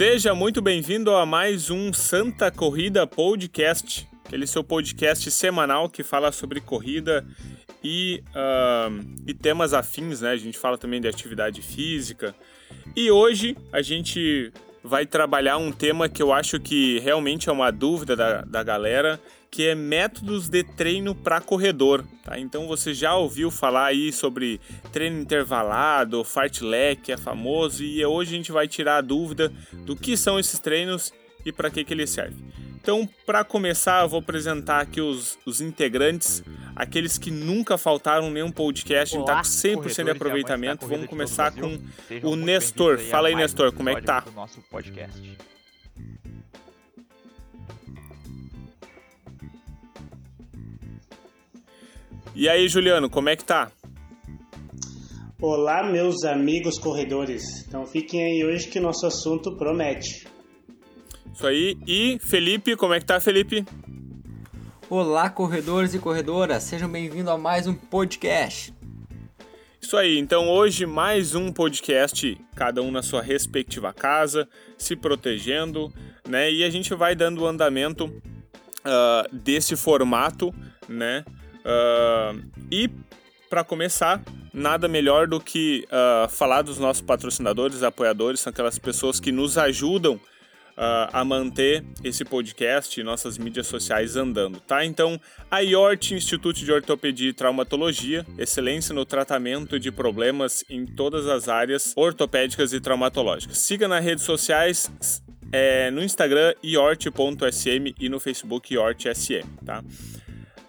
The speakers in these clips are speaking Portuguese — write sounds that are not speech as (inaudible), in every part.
Seja muito bem-vindo a mais um Santa Corrida Podcast, aquele seu podcast semanal que fala sobre corrida e, uh, e temas afins, né? A gente fala também de atividade física. E hoje a gente vai trabalhar um tema que eu acho que realmente é uma dúvida da, da galera, que é métodos de treino para corredor. Tá? Então você já ouviu falar aí sobre treino intervalado, fartlek, é famoso, e hoje a gente vai tirar a dúvida do que são esses treinos e para que, que eles servem. Então, para começar, eu vou apresentar aqui os, os integrantes, aqueles que nunca faltaram nenhum podcast, Olá, tá com 100% de aproveitamento. Vamos começar com o Nestor. Fala aí, Nestor, como é que tá? nosso podcast. E aí, Juliano, como é que tá? Olá, meus amigos corredores. Então fiquem aí hoje que nosso assunto promete. Isso aí. E Felipe, como é que tá, Felipe? Olá, corredores e corredoras, sejam bem-vindos a mais um podcast. Isso aí, então hoje mais um podcast, cada um na sua respectiva casa, se protegendo, né? E a gente vai dando o andamento uh, desse formato, né? Uh, e para começar, nada melhor do que uh, falar dos nossos patrocinadores, apoiadores, são aquelas pessoas que nos ajudam uh, a manter esse podcast e nossas mídias sociais andando, tá? Então, a IORT, Instituto de Ortopedia e Traumatologia, excelência no tratamento de problemas em todas as áreas ortopédicas e traumatológicas. Siga nas redes sociais, é, no Instagram, iort.sm e no Facebook iortsm, tá?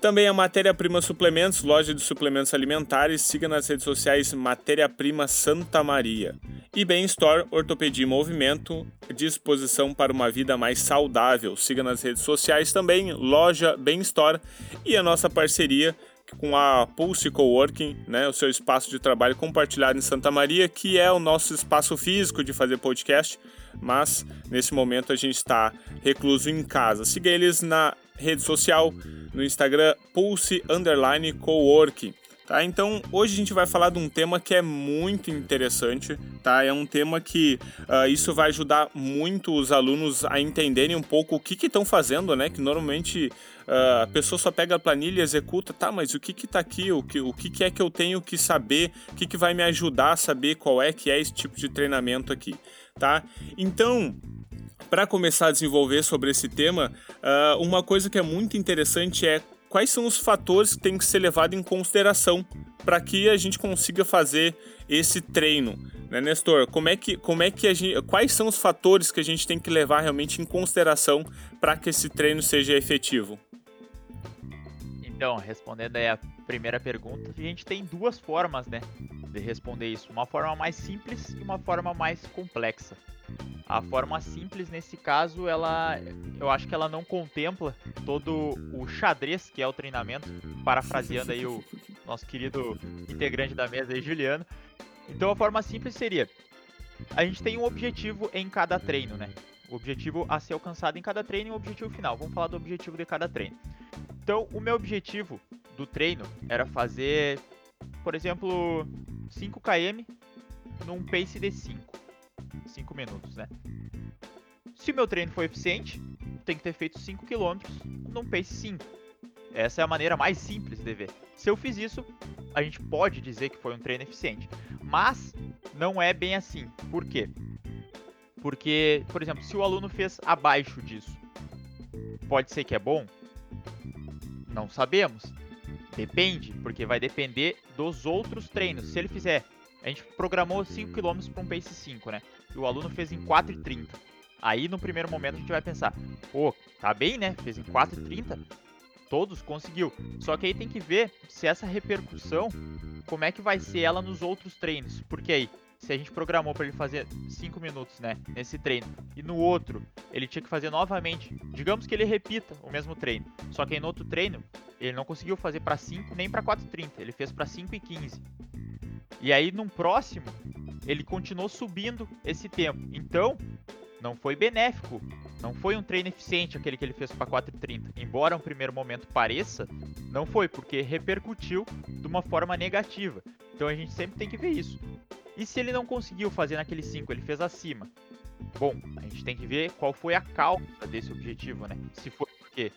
Também a Matéria Prima Suplementos, loja de suplementos alimentares. Siga nas redes sociais Matéria Prima Santa Maria. E Bem Store, Ortopedia e Movimento, disposição para uma vida mais saudável. Siga nas redes sociais também, loja Bem Store e a nossa parceria com a Pulse Coworking, né, o seu espaço de trabalho compartilhado em Santa Maria, que é o nosso espaço físico de fazer podcast, mas nesse momento a gente está recluso em casa. Siga eles na rede social, no Instagram Pulse Underline Coworking. Tá? Então, hoje a gente vai falar de um tema que é muito interessante, tá? É um tema que uh, isso vai ajudar muito os alunos a entenderem um pouco o que estão fazendo, né? Que normalmente uh, a pessoa só pega a planilha e executa, tá? Mas o que que tá aqui? O que, o que, que é que eu tenho que saber? O que, que vai me ajudar a saber qual é que é esse tipo de treinamento aqui, tá? Então, para começar a desenvolver sobre esse tema, uh, uma coisa que é muito interessante é quais são os fatores que têm que ser levados em consideração para que a gente consiga fazer esse treino, né, Nestor? Como é que, como é que a gente, quais são os fatores que a gente tem que levar realmente em consideração para que esse treino seja efetivo? Então, respondendo aí a primeira pergunta, a gente tem duas formas, né, de responder isso. Uma forma mais simples e uma forma mais complexa. A forma simples nesse caso, ela, eu acho que ela não contempla todo o xadrez que é o treinamento, parafraseando aí o nosso querido integrante da mesa aí, Juliano. Então a forma simples seria: a gente tem um objetivo em cada treino, né? O objetivo a ser alcançado em cada treino e o objetivo final. Vamos falar do objetivo de cada treino. Então, o meu objetivo do treino era fazer, por exemplo, 5 km num pace de 5. 5 minutos, né? Se o meu treino for eficiente, tem que ter feito 5 km num pace 5. Essa é a maneira mais simples de ver. Se eu fiz isso, a gente pode dizer que foi um treino eficiente. Mas não é bem assim. Por quê? Porque, por exemplo, se o aluno fez abaixo disso, pode ser que é bom? Não sabemos. Depende, porque vai depender dos outros treinos. Se ele fizer a gente programou 5 km para um pace 5, né? E o aluno fez em 4,30. Aí no primeiro momento a gente vai pensar, pô, tá bem, né? Fez em 4,30. Todos conseguiu. Só que aí tem que ver se essa repercussão, como é que vai ser ela nos outros treinos. Porque aí, se a gente programou para ele fazer 5 minutos, né, nesse treino, e no outro ele tinha que fazer novamente, digamos que ele repita o mesmo treino, só que aí no outro treino ele não conseguiu fazer para 5 nem para 4:30, ele fez para 5 e 15. E aí, num próximo, ele continuou subindo esse tempo. Então, não foi benéfico. Não foi um treino eficiente aquele que ele fez para 4,30. Embora um primeiro momento pareça, não foi, porque repercutiu de uma forma negativa. Então a gente sempre tem que ver isso. E se ele não conseguiu fazer naquele 5, ele fez acima. Bom, a gente tem que ver qual foi a causa desse objetivo, né? Se foi porque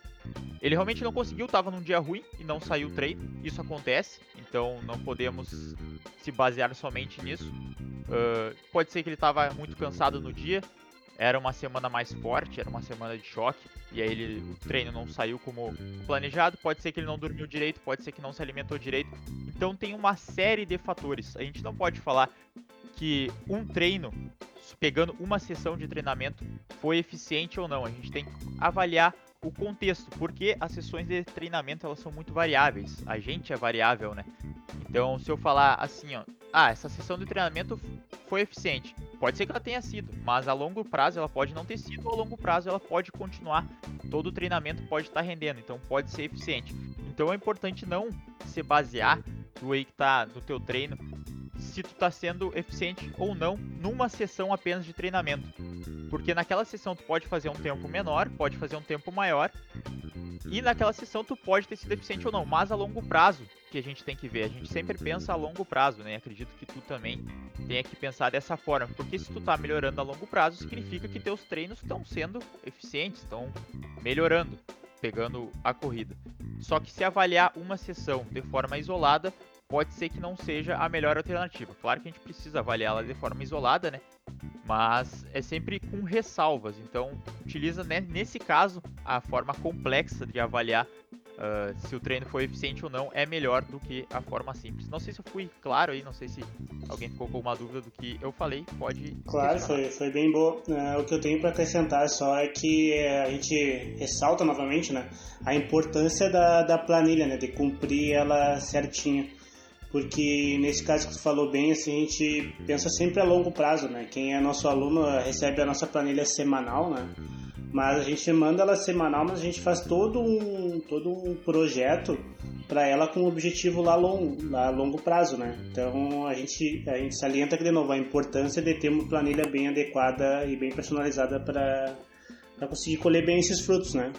ele realmente não conseguiu, estava num dia ruim e não saiu o treino. Isso acontece, então não podemos se basear somente nisso. Uh, pode ser que ele estava muito cansado no dia, era uma semana mais forte, era uma semana de choque, e aí ele, o treino não saiu como planejado. Pode ser que ele não dormiu direito, pode ser que não se alimentou direito. Então tem uma série de fatores. A gente não pode falar que um treino, pegando uma sessão de treinamento, foi eficiente ou não. A gente tem que avaliar o contexto, porque as sessões de treinamento elas são muito variáveis. A gente é variável, né? Então, se eu falar assim, ó, ah, essa sessão de treinamento foi eficiente, pode ser que ela tenha sido, mas a longo prazo ela pode não ter sido, ou a longo prazo ela pode continuar. Todo o treinamento pode estar rendendo, então pode ser eficiente. Então é importante não se basear do aí que tá no teu treino se tu está sendo eficiente ou não numa sessão apenas de treinamento. Porque naquela sessão tu pode fazer um tempo menor, pode fazer um tempo maior, e naquela sessão tu pode ter sido eficiente ou não, mas a longo prazo que a gente tem que ver. A gente sempre pensa a longo prazo, né? Acredito que tu também tenha que pensar dessa forma, porque se tu tá melhorando a longo prazo, significa que teus treinos estão sendo eficientes, estão melhorando, pegando a corrida. Só que se avaliar uma sessão de forma isolada, pode ser que não seja a melhor alternativa. Claro que a gente precisa avaliá-la de forma isolada, né? Mas é sempre com ressalvas. Então, utiliza né, nesse caso a forma complexa de avaliar Uh, se o treino foi eficiente ou não, é melhor do que a forma simples. Não sei se eu fui claro aí, não sei se alguém ficou com uma dúvida do que eu falei, pode. Claro, foi, foi bem boa. Uh, o que eu tenho para acrescentar só é que uh, a gente ressalta novamente né, a importância da, da planilha, né, de cumprir ela certinha porque nesse caso que tu falou bem, assim, a gente pensa sempre a longo prazo, né? Quem é nosso aluno recebe a nossa planilha semanal, né? Mas a gente manda ela semanal, mas a gente faz todo um, todo um projeto para ela com um objetivo lá longo, lá a longo prazo, né? Então a gente, a gente salienta aqui de novo a importância de ter uma planilha bem adequada e bem personalizada para conseguir colher bem esses frutos, né?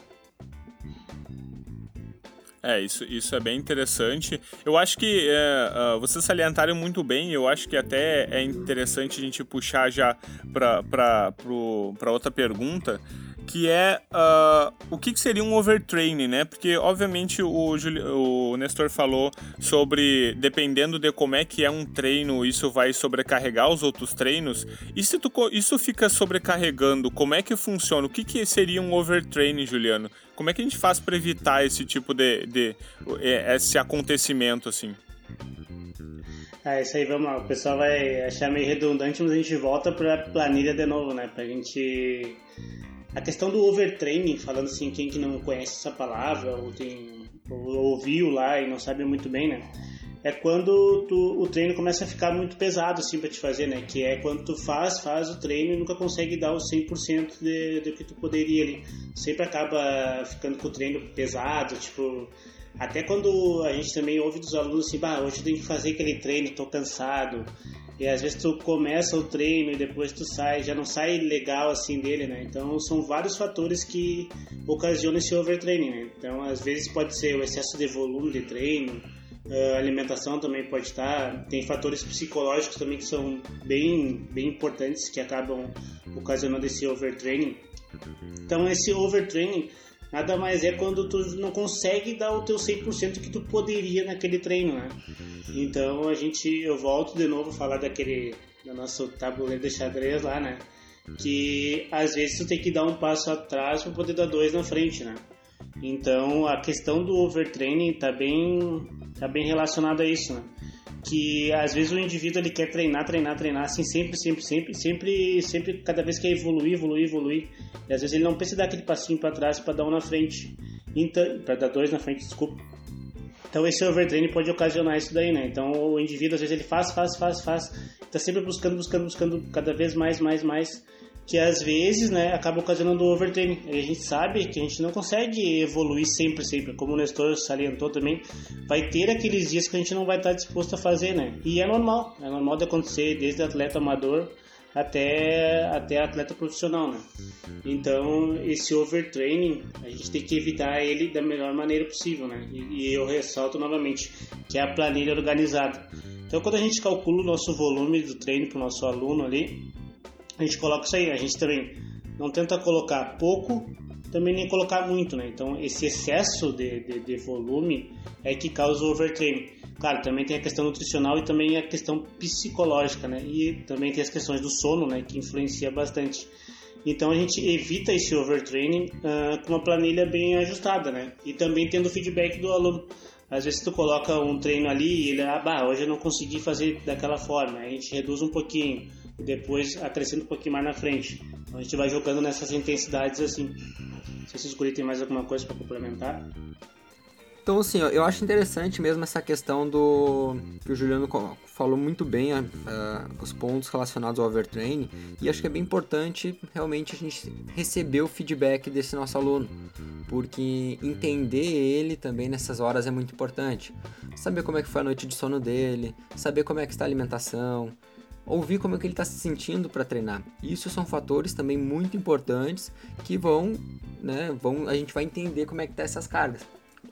É, isso, isso é bem interessante. Eu acho que é, uh, vocês salientaram muito bem, eu acho que até é interessante a gente puxar já para outra pergunta, que é uh, o que, que, seria um overtraining, né? Porque, obviamente, o, o Nestor falou sobre, dependendo de como é que é um treino, isso vai sobrecarregar os outros treinos. E se tu, isso fica sobrecarregando, como é que funciona? O que, que seria um overtraining, Juliano? Como é que a gente faz para evitar esse tipo de, de, esse acontecimento, assim? Ah, isso aí, vamos lá. O pessoal vai achar meio redundante, mas a gente volta para planilha de novo, né? Pra gente a questão do overtraining, falando assim, quem que não conhece essa palavra ou, tem, ou ouviu lá e não sabe muito bem, né? É quando tu, o treino começa a ficar muito pesado assim para te fazer, né? Que é quando tu faz, faz o treino e nunca consegue dar o 100% de, do que tu poderia ali. Sempre acaba ficando com o treino pesado, tipo, até quando a gente também ouve dos alunos assim, bah, hoje eu tenho que fazer aquele treino, tô cansado. E às vezes tu começa o treino e depois tu sai, já não sai legal assim dele, né? Então são vários fatores que ocasionam esse overtraining, né? Então às vezes pode ser o excesso de volume de treino, a alimentação também pode estar, tem fatores psicológicos também que são bem, bem importantes que acabam ocasionando esse overtraining. Então esse overtraining nada mais é quando tu não consegue dar o teu 100% que tu poderia naquele treino, né? Então a gente, eu volto de novo a falar daquele, do nosso tabuleiro de xadrez lá, né? Que às vezes tu tem que dar um passo atrás para poder dar dois na frente, né? Então a questão do overtraining tá bem, tá bem relacionada a isso, né? Que às vezes o indivíduo ele quer treinar, treinar, treinar, assim sempre, sempre, sempre, sempre, sempre, cada vez quer evoluir, evoluir, evoluir. E às vezes ele não pensa dar aquele passinho para trás para dar um na frente, então, para dar dois na frente, desculpa. Então esse overtraining pode ocasionar isso daí, né? Então o indivíduo às vezes ele faz, faz, faz, faz, tá sempre buscando, buscando, buscando cada vez mais, mais, mais, que às vezes, né, acaba ocasionando o overtraining. E a gente sabe que a gente não consegue evoluir sempre, sempre, como o Nestor salientou também, vai ter aqueles dias que a gente não vai estar disposto a fazer, né? E é normal, é normal de acontecer desde atleta amador até, até atleta profissional, né? Então, esse overtraining, a gente tem que evitar ele da melhor maneira possível, né? E, e eu ressalto novamente que é a planilha organizada. Então, quando a gente calcula o nosso volume do treino para o nosso aluno ali, a gente coloca isso aí. A gente também não tenta colocar pouco, também nem colocar muito, né? Então esse excesso de, de, de volume é que causa o overtraining. Claro, também tem a questão nutricional e também a questão psicológica, né? E também tem as questões do sono, né? Que influencia bastante. Então a gente evita esse overtraining uh, com uma planilha bem ajustada, né? E também tendo feedback do aluno. Às vezes tu coloca um treino ali e ele, ah, bah, hoje eu não consegui fazer daquela forma. A gente reduz um pouquinho, e depois acrescenta um pouquinho mais na frente. Então a gente vai jogando nessas intensidades assim. Se guri tem mais alguma coisa para complementar. Então, assim, eu acho interessante mesmo essa questão do. que o Juliano falou muito bem uh, os pontos relacionados ao overtraining, e acho que é bem importante realmente a gente receber o feedback desse nosso aluno, porque entender ele também nessas horas é muito importante. Saber como é que foi a noite de sono dele, saber como é que está a alimentação, ouvir como é que ele está se sentindo para treinar. Isso são fatores também muito importantes que vão, né, vão, a gente vai entender como é que tá essas cargas.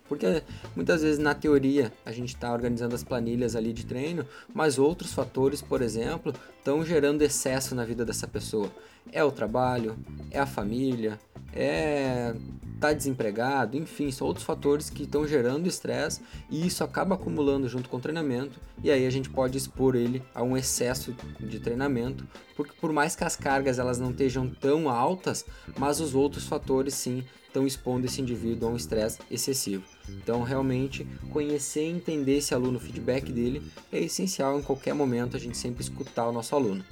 Porque muitas vezes na teoria a gente está organizando as planilhas ali de treino, mas outros fatores, por exemplo, estão gerando excesso na vida dessa pessoa. É o trabalho, é a família, é tá desempregado, enfim, são outros fatores que estão gerando estresse e isso acaba acumulando junto com o treinamento e aí a gente pode expor ele a um excesso de treinamento, porque por mais que as cargas elas não estejam tão altas, mas os outros fatores sim estão expondo esse indivíduo a um estresse excessivo. Então, realmente, conhecer e entender esse aluno, o feedback dele, é essencial em qualquer momento a gente sempre escutar o nosso aluno.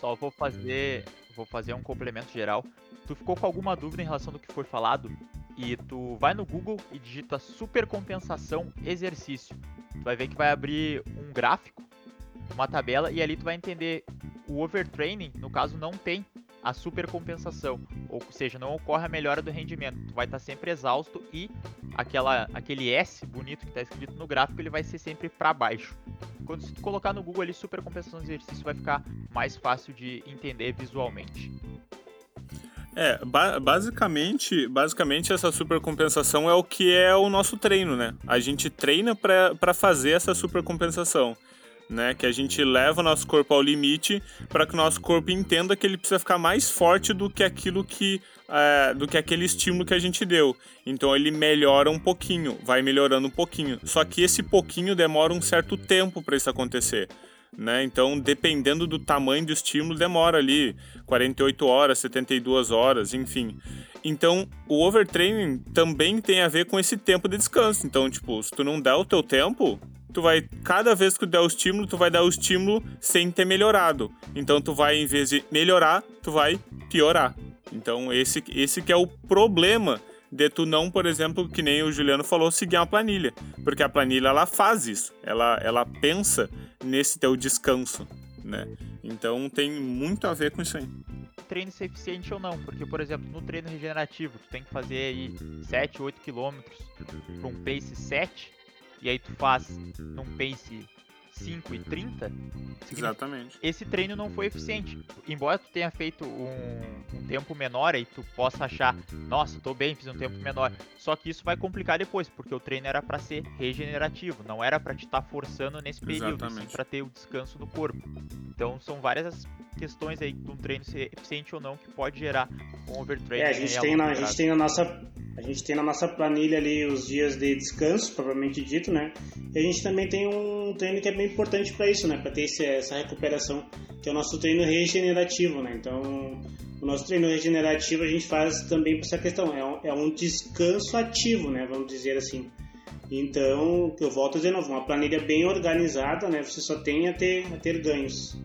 Só vou fazer, vou fazer um complemento geral. Tu ficou com alguma dúvida em relação do que foi falado? E tu vai no Google e digita supercompensação exercício. Tu vai ver que vai abrir um gráfico, uma tabela, e ali tu vai entender o overtraining, no caso, não tem a supercompensação, ou seja, não ocorre a melhora do rendimento. Tu vai estar sempre exausto e aquela, aquele S bonito que está escrito no gráfico ele vai ser sempre para baixo. Quando tu colocar no Google ali supercompensação de exercício vai ficar mais fácil de entender visualmente. É, ba basicamente, basicamente essa supercompensação é o que é o nosso treino, né? A gente treina para fazer essa supercompensação né? Que a gente leva o nosso corpo ao limite para que o nosso corpo entenda que ele precisa ficar mais forte do que aquilo que é, do que aquele estímulo que a gente deu. Então ele melhora um pouquinho, vai melhorando um pouquinho. Só que esse pouquinho demora um certo tempo para isso acontecer. Né? Então, dependendo do tamanho do estímulo, demora ali 48 horas, 72 horas, enfim. Então, o overtraining também tem a ver com esse tempo de descanso. Então, tipo, se tu não der o teu tempo, tu vai, cada vez que tu der o estímulo, tu vai dar o estímulo sem ter melhorado. Então tu vai, em vez de melhorar, tu vai piorar. Então esse, esse que é o problema de tu não, por exemplo, que nem o Juliano falou, seguir uma planilha. Porque a planilha, ela faz isso. Ela, ela pensa nesse teu descanso, né? Então tem muito a ver com isso aí. Treino ser eficiente ou não, porque, por exemplo, no treino regenerativo, tu tem que fazer aí 7, 8 quilômetros para um pace 7, e aí tu faz num pace 5 e 30, Exatamente. Esse treino não foi eficiente. Embora tu tenha feito um, um, tempo menor e tu possa achar, nossa, tô bem, fiz um tempo menor. Só que isso vai complicar depois, porque o treino era para ser regenerativo, não era para te estar tá forçando nesse período, sim para ter o descanso do corpo. Então são várias questões aí de um treino ser eficiente ou não que pode gerar um overtraining. É, a gente, tem na, a gente tem na nossa a gente tem na nossa planilha ali os dias de descanso, propriamente dito, né? E a gente também tem um treino que é bem importante para isso, né? Para ter esse, essa recuperação, que é o nosso treino regenerativo, né? Então, o nosso treino regenerativo a gente faz também por essa questão, é um, é um descanso ativo, né? Vamos dizer assim. Então, eu volto a dizer novo, uma planilha bem organizada, né? Você só tem a ter, a ter ganhos.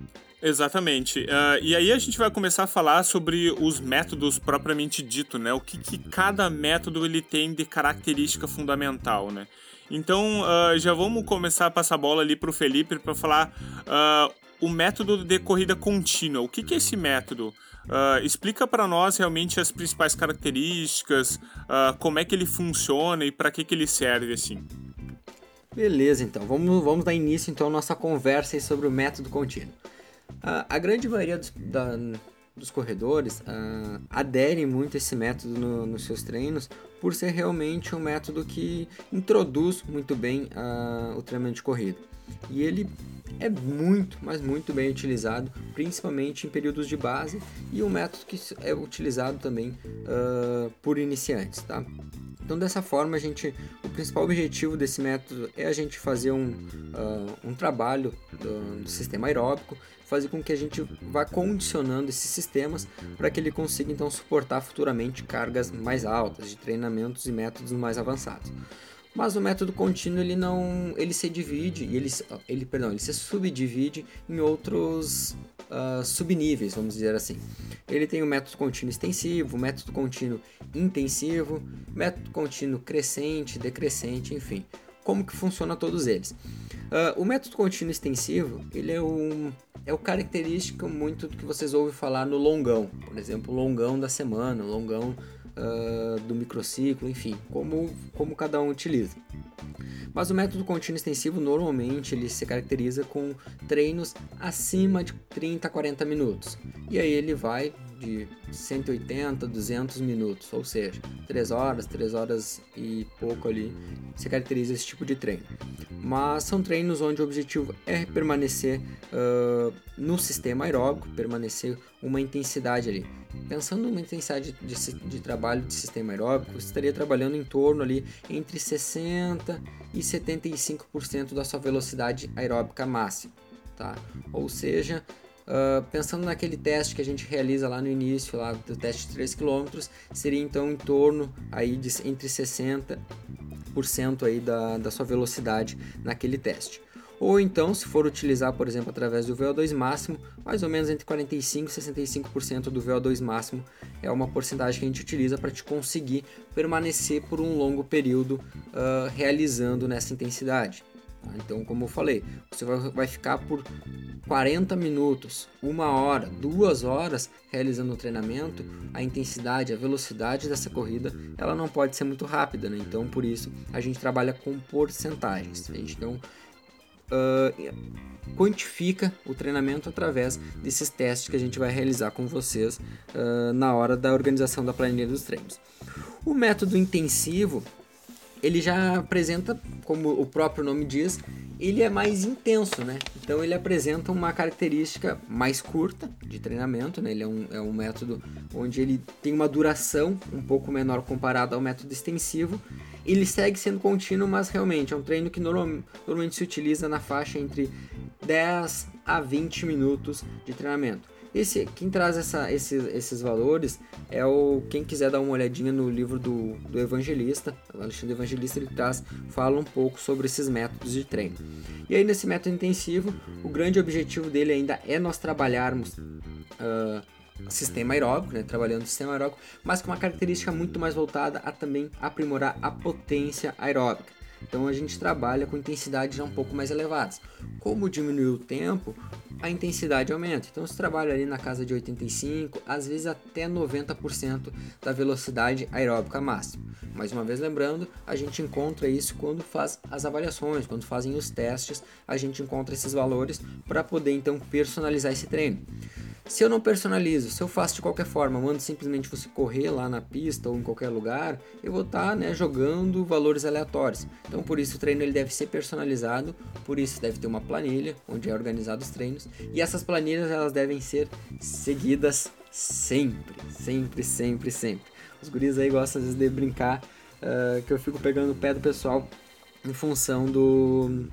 Exatamente. Uh, e aí a gente vai começar a falar sobre os métodos propriamente dito, né? O que, que cada método ele tem de característica fundamental, né? Então uh, já vamos começar a passar a bola ali para o Felipe para falar uh, o método de corrida contínua. O que, que é esse método? explica para nós realmente as principais características, como é que ele funciona e para que, que ele serve assim. Beleza, então vamos, vamos dar início então à nossa conversa sobre o método contínuo. A, a grande maioria dos, da, dos corredores uh, aderem muito a esse método no, nos seus treinos por ser realmente um método que introduz muito bem uh, o treinamento de corrida. E ele é muito, mas muito bem utilizado, principalmente em períodos de base e um método que é utilizado também uh, por iniciantes, tá? Então dessa forma a gente, o principal objetivo desse método é a gente fazer um, uh, um trabalho do, do, sistema aeróbico, fazer com que a gente vá condicionando esses sistemas para que ele consiga então suportar futuramente cargas mais altas de treinamentos e métodos mais avançados. Mas o método contínuo ele não, ele se divide, ele, ele, perdão, ele se subdivide em outros uh, subníveis, vamos dizer assim. Ele tem o método contínuo extensivo, método contínuo intensivo, método contínuo crescente, decrescente, enfim. Como que funciona todos eles? Uh, o método contínuo extensivo, ele é um é o característico muito do que vocês ouvem falar no longão, por exemplo, longão da semana, longão uh, do microciclo, enfim, como, como cada um utiliza. Mas o método contínuo extensivo normalmente ele se caracteriza com treinos acima de 30 a 40 minutos. E aí ele vai de 180 a 200 minutos, ou seja, 3 horas, 3 horas e pouco ali se caracteriza esse tipo de treino. Mas são treinos onde o objetivo é permanecer uh, no sistema aeróbico, permanecer uma intensidade ali. Pensando numa intensidade de, de, de trabalho de sistema aeróbico, estaria trabalhando em torno ali entre 60 e 75% da sua velocidade aeróbica máxima, tá? Ou seja, Uh, pensando naquele teste que a gente realiza lá no início, lá do teste de 3 km, seria então em torno aí de entre 60% aí da, da sua velocidade naquele teste. Ou então, se for utilizar, por exemplo, através do VO2 máximo, mais ou menos entre 45% e 65% do VO2 máximo é uma porcentagem que a gente utiliza para te conseguir permanecer por um longo período uh, realizando nessa intensidade. Tá? Então, como eu falei, você vai ficar por 40 minutos, uma hora, duas horas realizando o treinamento, a intensidade, a velocidade dessa corrida, ela não pode ser muito rápida, né? Então, por isso, a gente trabalha com porcentagens. A gente não uh, quantifica o treinamento através desses testes que a gente vai realizar com vocês uh, na hora da organização da planilha dos treinos. O método intensivo ele já apresenta, como o próprio nome diz, ele é mais intenso, né? Então ele apresenta uma característica mais curta de treinamento, né? Ele é um, é um método onde ele tem uma duração um pouco menor comparado ao método extensivo. Ele segue sendo contínuo, mas realmente é um treino que normal, normalmente se utiliza na faixa entre 10 a 20 minutos de treinamento. Esse, quem traz essa, esses, esses valores é o quem quiser dar uma olhadinha no livro do, do Evangelista, o Alexandre Evangelista ele traz, fala um pouco sobre esses métodos de treino. E aí nesse método intensivo, o grande objetivo dele ainda é nós trabalharmos uh, sistema aeróbico, né, trabalhando sistema aeróbico, mas com uma característica muito mais voltada a também aprimorar a potência aeróbica. Então a gente trabalha com intensidades já um pouco mais elevadas. Como diminuiu o tempo, a intensidade aumenta. Então você trabalha ali na casa de 85, às vezes até 90% da velocidade aeróbica máxima. Mais uma vez lembrando, a gente encontra isso quando faz as avaliações, quando fazem os testes, a gente encontra esses valores para poder então personalizar esse treino. Se eu não personalizo, se eu faço de qualquer forma, mando simplesmente você correr lá na pista ou em qualquer lugar, eu vou estar tá, né, jogando valores aleatórios. Então por isso o treino ele deve ser personalizado, por isso deve ter uma planilha onde é organizado os treinos e essas planilhas elas devem ser seguidas sempre, sempre, sempre, sempre. Os guris aí gostam às vezes de brincar uh, que eu fico pegando o pé do pessoal em função do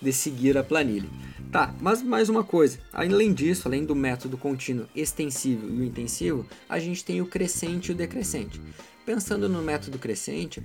de seguir a planilha. Tá, mas mais uma coisa, além disso, além do método contínuo extensivo e o intensivo, a gente tem o crescente e o decrescente. Pensando no método crescente,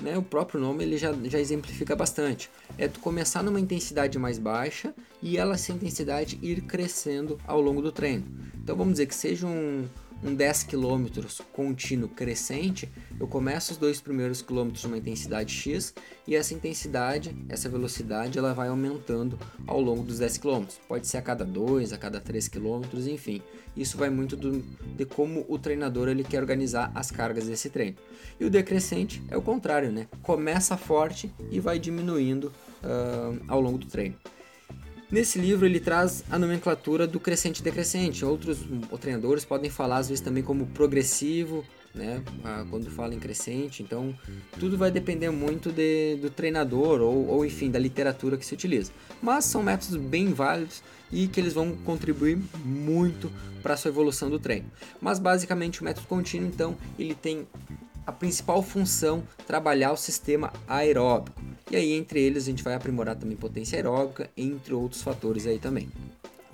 né, o próprio nome ele já, já exemplifica bastante. É tu começar numa intensidade mais baixa e ela, essa intensidade, ir crescendo ao longo do treino. Então vamos dizer que seja um, um 10 km contínuo crescente, eu começo os dois primeiros quilômetros numa intensidade X e essa intensidade, essa velocidade, ela vai aumentando ao longo dos 10 km. Pode ser a cada 2, a cada 3 km, enfim. Isso vai muito do, de como o treinador ele quer organizar as cargas desse treino. E o decrescente é o contrário, né? Começa forte e vai diminuindo uh, ao longo do treino. Nesse livro ele traz a nomenclatura do crescente e decrescente. Outros treinadores podem falar às vezes também como progressivo né? Ah, quando fala em crescente, então tudo vai depender muito de, do treinador ou, ou, enfim, da literatura que se utiliza. Mas são métodos bem válidos e que eles vão contribuir muito para a sua evolução do treino. Mas basicamente o método contínuo, então, ele tem a principal função trabalhar o sistema aeróbico. E aí entre eles a gente vai aprimorar também potência aeróbica, entre outros fatores aí também.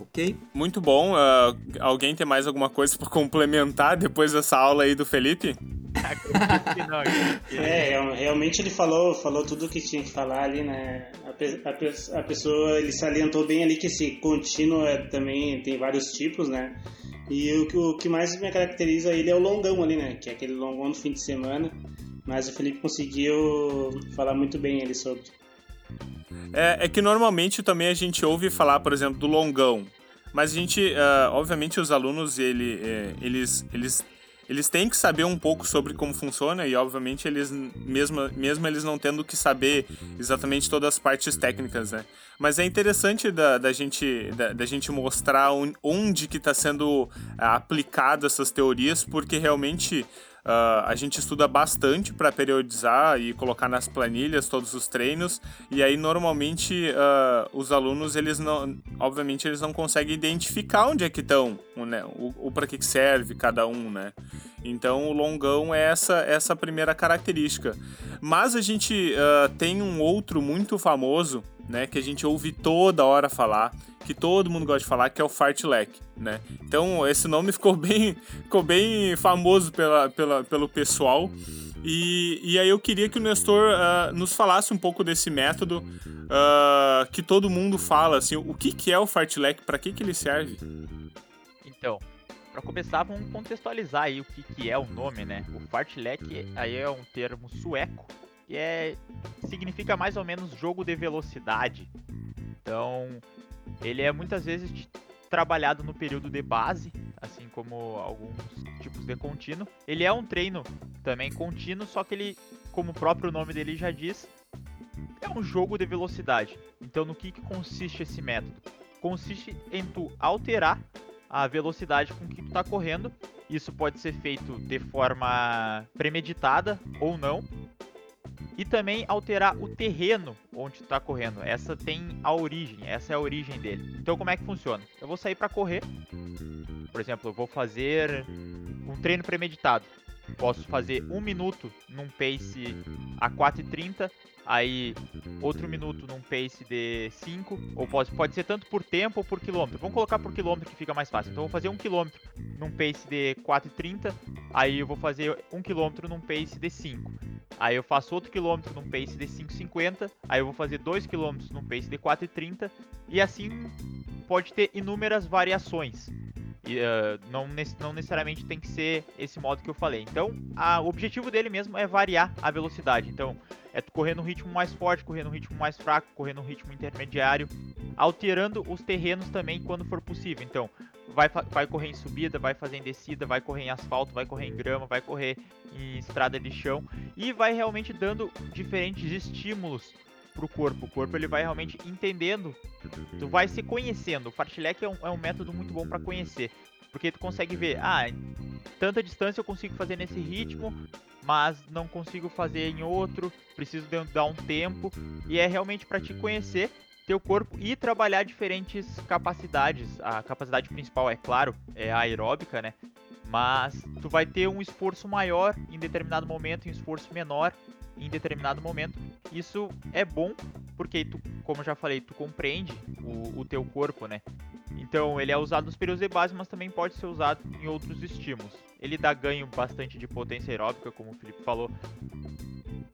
Ok? Muito bom. Uh, alguém tem mais alguma coisa para complementar depois dessa aula aí do Felipe? é, realmente ele falou, falou tudo o que tinha que falar ali, né? A, a, a, pessoa, ele salientou bem ali que esse contínuo é, também tem vários tipos, né? E o, o que mais me caracteriza ele é o longão ali, né? Que é aquele longão do fim de semana. Mas o Felipe conseguiu falar muito bem ali sobre. É, é que normalmente também a gente ouve falar, por exemplo, do longão. Mas a gente, uh, obviamente, os alunos, ele, é, eles, eles eles têm que saber um pouco sobre como funciona e obviamente eles mesmo, mesmo eles não tendo que saber exatamente todas as partes técnicas, né? Mas é interessante da, da gente da, da gente mostrar onde que está sendo aplicado essas teorias, porque realmente Uh, a gente estuda bastante para periodizar e colocar nas planilhas todos os treinos. E aí normalmente uh, os alunos eles não obviamente eles não conseguem identificar onde é que estão né, o, o para que serve cada um né? Então o longão é essa essa primeira característica. Mas a gente uh, tem um outro muito famoso né, que a gente ouve toda hora falar, que todo mundo gosta de falar, que é o fartlek, né? Então esse nome (laughs) ficou bem, ficou bem famoso pela, pela, pelo pessoal. E, e aí eu queria que o Nestor uh, nos falasse um pouco desse método uh, que todo mundo fala, assim, o que, que é o fartlek, para que, que ele serve? Então, para começar, vamos contextualizar aí o que, que é o nome, né? O fartlek aí é um termo sueco que é significa mais ou menos jogo de velocidade. Então, ele é muitas vezes trabalhado no período de base, assim como alguns tipos de contínuo. Ele é um treino também contínuo, só que ele, como o próprio nome dele já diz, é um jogo de velocidade. Então, no que, que consiste esse método? Consiste em tu alterar a velocidade com que tu está correndo. Isso pode ser feito de forma premeditada ou não, e também alterar o terreno onde tu tá correndo. Essa tem a origem, essa é a origem dele. Então como é que funciona? Eu vou sair para correr. Por exemplo, eu vou fazer um treino premeditado. Posso fazer um minuto num pace a 4,30 aí outro minuto num pace de 5, ou pode, pode ser tanto por tempo ou por quilômetro. Vamos colocar por quilômetro que fica mais fácil. Então eu vou fazer um quilômetro num pace de 4,30, aí eu vou fazer um quilômetro num pace de 5. Aí eu faço outro quilômetro num pace de 5,50, aí eu vou fazer 2 quilômetros num pace de 4,30, e assim pode ter inúmeras variações. E, uh, não, não, necessariamente tem que ser esse modo que eu falei. Então, a, o objetivo dele mesmo é variar a velocidade. Então, é correr no ritmo mais forte, correr no ritmo mais fraco, correr no ritmo intermediário, alterando os terrenos também quando for possível. Então, vai, vai correr em subida, vai fazer em descida, vai correr em asfalto, vai correr em grama, vai correr em estrada de chão e vai realmente dando diferentes estímulos pro corpo. O corpo ele vai realmente entendendo, tu vai se conhecendo. O fartlek é um, é um método muito bom para conhecer, porque tu consegue ver, ah, tanta distância eu consigo fazer nesse ritmo, mas não consigo fazer em outro, preciso dar um tempo, e é realmente para te conhecer teu corpo e trabalhar diferentes capacidades. A capacidade principal, é claro, é a aeróbica, né? Mas tu vai ter um esforço maior em determinado momento um esforço menor em determinado momento. Isso é bom porque tu, como já falei, tu compreende o, o teu corpo, né? Então ele é usado nos períodos de base, mas também pode ser usado em outros estímulos. Ele dá ganho bastante de potência aeróbica, como o Felipe falou.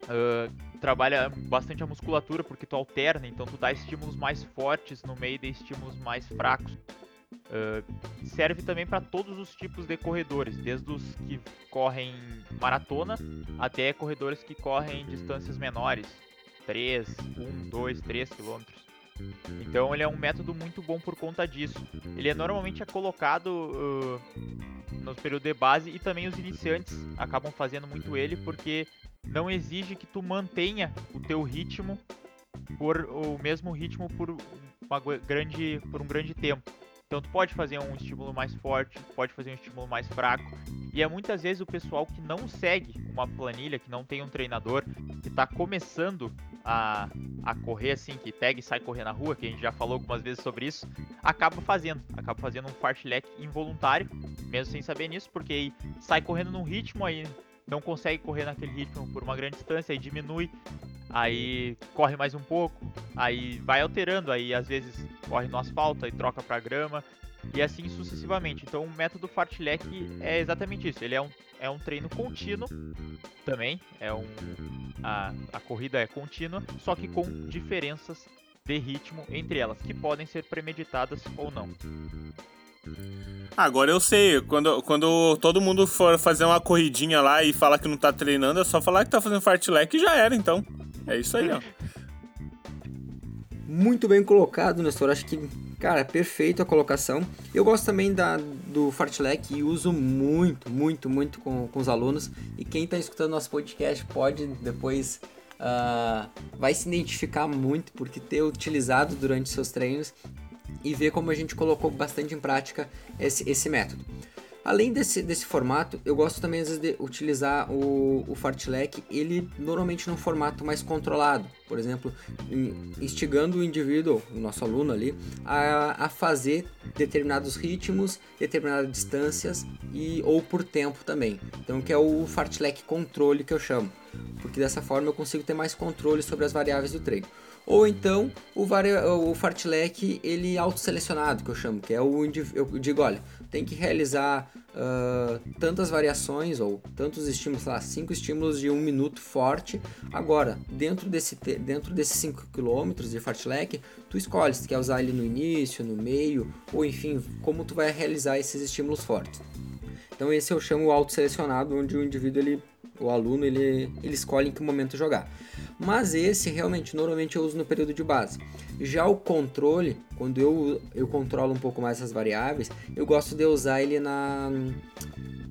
Uh, trabalha bastante a musculatura porque tu alterna, então tu dá estímulos mais fortes no meio de estímulos mais fracos. Uh, serve também para todos os tipos de corredores, desde os que correm maratona até corredores que correm distâncias menores, 3, 1, 2, 3 quilômetros. Então ele é um método muito bom por conta disso. Ele é normalmente é colocado uh, no período de base e também os iniciantes acabam fazendo muito ele porque não exige que tu mantenha o teu ritmo por o mesmo ritmo por uma grande por um grande tempo. Então tu pode fazer um estímulo mais forte, pode fazer um estímulo mais fraco. E é muitas vezes o pessoal que não segue uma planilha, que não tem um treinador, que está começando a, a correr assim, que pega e sai correr na rua, que a gente já falou algumas vezes sobre isso, acaba fazendo. Acaba fazendo um fartlek involuntário, mesmo sem saber nisso, porque aí sai correndo num ritmo, aí não consegue correr naquele ritmo por uma grande distância, aí diminui, aí corre mais um pouco, aí vai alterando, aí às vezes corre no asfalto, aí troca para grama e assim sucessivamente. Então o método fartlek é exatamente isso, ele é um, é um treino contínuo também, é um a, a corrida é contínua, só que com diferenças de ritmo entre elas, que podem ser premeditadas ou não. Agora eu sei, quando, quando todo mundo for fazer uma corridinha lá e falar que não tá treinando, é só falar que tá fazendo fartlek e já era, então. É isso aí, ó. Muito bem colocado, Nestor. Acho que, cara, perfeito a colocação. Eu gosto também da, do Fartlek e uso muito, muito, muito com, com os alunos. E quem está escutando nosso podcast pode depois uh, vai se identificar muito porque ter utilizado durante seus treinos e ver como a gente colocou bastante em prática esse, esse método. Além desse, desse formato, eu gosto também às vezes de utilizar o, o fartlek, ele normalmente num formato mais controlado, por exemplo, instigando o indivíduo, o nosso aluno ali, a, a fazer determinados ritmos, determinadas distâncias e ou por tempo também. Então que é o fartlek controle que eu chamo, porque dessa forma eu consigo ter mais controle sobre as variáveis do treino. Ou então o, o fartlek ele autoselecionado, que eu chamo, que é o eu digo, olha, tem que realizar uh, tantas variações ou tantos estímulos, lá, cinco estímulos de um minuto forte. Agora, dentro desse dentro desses 5 km de fartlek, tu escolhe se quer usar ele no início, no meio, ou enfim, como tu vai realizar esses estímulos fortes. Então esse eu chamo autoselecionado, onde o indivíduo ele o aluno ele, ele escolhe em que momento jogar. Mas esse realmente normalmente eu uso no período de base. Já o controle, quando eu, eu controlo um pouco mais essas variáveis, eu gosto de usar ele na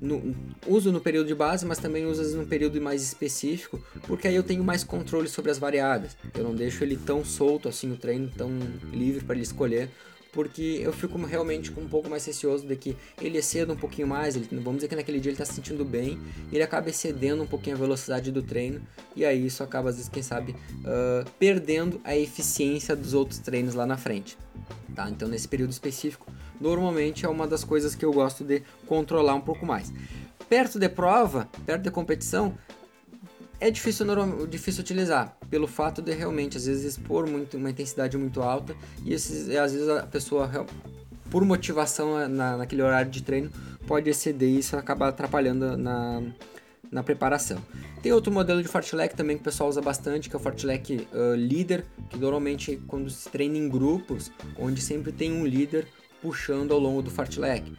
no, uso no período de base, mas também uso no período mais específico, porque aí eu tenho mais controle sobre as variáveis. Eu não deixo ele tão solto assim o treino, tão livre para ele escolher, porque eu fico realmente um pouco mais receoso de que ele exceda um pouquinho mais, ele, vamos dizer que naquele dia ele está se sentindo bem, ele acaba excedendo um pouquinho a velocidade do treino, e aí isso acaba, às vezes, quem sabe, uh, perdendo a eficiência dos outros treinos lá na frente. Tá? Então, nesse período específico, normalmente é uma das coisas que eu gosto de controlar um pouco mais. Perto de prova, perto de competição, é difícil, difícil utilizar, pelo fato de realmente, às vezes, expor muito, uma intensidade muito alta e esses, às vezes a pessoa, por motivação na, naquele horário de treino, pode exceder e isso acaba atrapalhando na, na preparação. Tem outro modelo de fartlek também que o pessoal usa bastante, que é o fartlek uh, líder, que normalmente quando se treina em grupos, onde sempre tem um líder puxando ao longo do fartlek.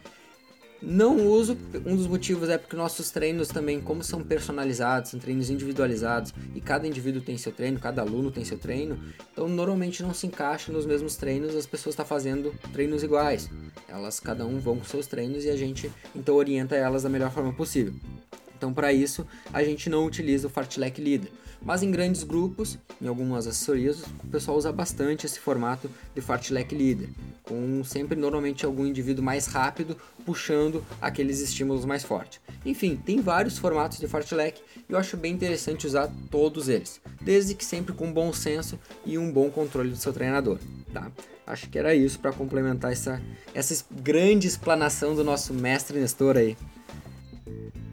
Não uso, um dos motivos é porque nossos treinos também, como são personalizados, são treinos individualizados e cada indivíduo tem seu treino, cada aluno tem seu treino, então normalmente não se encaixa nos mesmos treinos, as pessoas estão tá fazendo treinos iguais. Elas, cada um vão com seus treinos e a gente então orienta elas da melhor forma possível. Então, para isso, a gente não utiliza o Fartlek Leader. Mas em grandes grupos, em algumas assessorias, o pessoal usa bastante esse formato de Fartlek Leader, com sempre normalmente algum indivíduo mais rápido puxando aqueles estímulos mais fortes. Enfim, tem vários formatos de Fartlek e eu acho bem interessante usar todos eles, desde que sempre com bom senso e um bom controle do seu treinador. Tá? Acho que era isso para complementar essa, essa grande explanação do nosso mestre Nestor aí.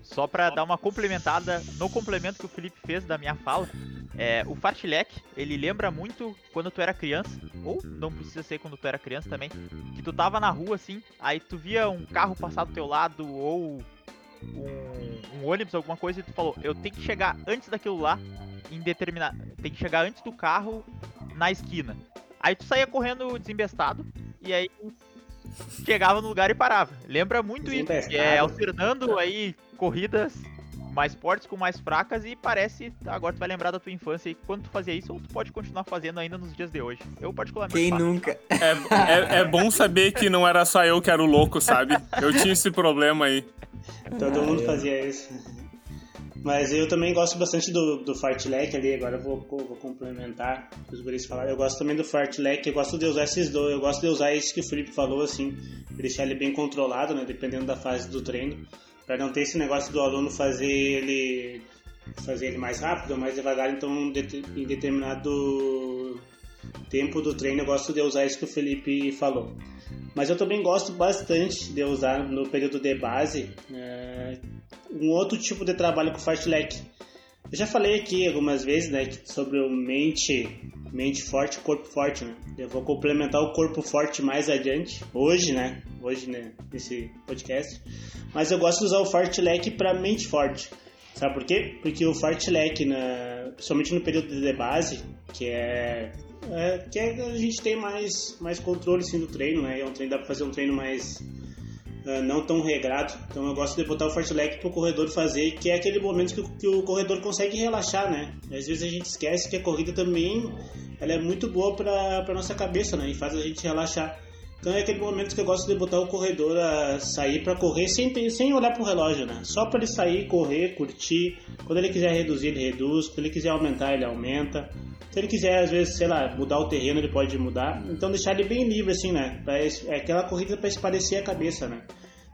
Só para dar uma complementada no complemento que o Felipe fez da minha fala, é, o fartlek, ele lembra muito quando tu era criança, ou não precisa ser quando tu era criança também, que tu tava na rua assim, aí tu via um carro passar do teu lado ou um, um ônibus, alguma coisa, e tu falou, eu tenho que chegar antes daquilo lá, em determinado, tem que chegar antes do carro na esquina. Aí tu saía correndo desembestado e aí chegava no lugar e parava. Lembra muito isso, que é alternando aí corridas mais fortes com mais fracas e parece, agora tu vai lembrar da tua infância e quando tu fazia isso, ou tu pode continuar fazendo ainda nos dias de hoje. Eu particularmente Quem faço. nunca? É, é, é, bom saber que não era só eu que era o louco, sabe? Eu tinha esse problema aí. Todo mundo fazia isso. Mas eu também gosto bastante do, do fartlek ali, agora eu vou, vou complementar os guris falaram. Eu gosto também do fartlek, eu gosto de usar esses dois, eu gosto de usar isso que o Felipe falou, assim, deixar ele bem controlado, né, dependendo da fase do treino, para não ter esse negócio do aluno fazer ele fazer ele mais rápido ou mais devagar, então em determinado tempo do treino eu gosto de usar isso que o Felipe falou. Mas eu também gosto bastante de usar no período de base é, um outro tipo de trabalho com fartlek. Eu já falei aqui algumas vezes né, sobre o mente, mente forte, corpo forte. Né? Eu vou complementar o corpo forte mais adiante, hoje, né? Hoje, né, nesse podcast. Mas eu gosto de usar o fartlek para mente forte. Sabe por quê? Porque o fartlek, na, principalmente no período de base, que é é, que a gente tem mais, mais controle sim, do treino, né? É um treino, dá pra fazer um treino mais uh, não tão regrado. Então eu gosto de botar o fartlek pro corredor fazer, que é aquele momento que, que, o corredor consegue relaxar, né? Às vezes a gente esquece que a corrida também ela é muito boa pra, pra nossa cabeça, né? E faz a gente relaxar. Então é aquele momento que eu gosto de botar o corredor a sair para correr sem, sem olhar pro relógio, né? Só para ele sair, correr, curtir. Quando ele quiser reduzir, ele reduz. Quando ele quiser aumentar, ele aumenta. Se ele quiser, às vezes, sei lá, mudar o terreno, ele pode mudar. Então deixar ele bem livre, assim, né? Pra, é aquela corrida para esparecer a cabeça, né?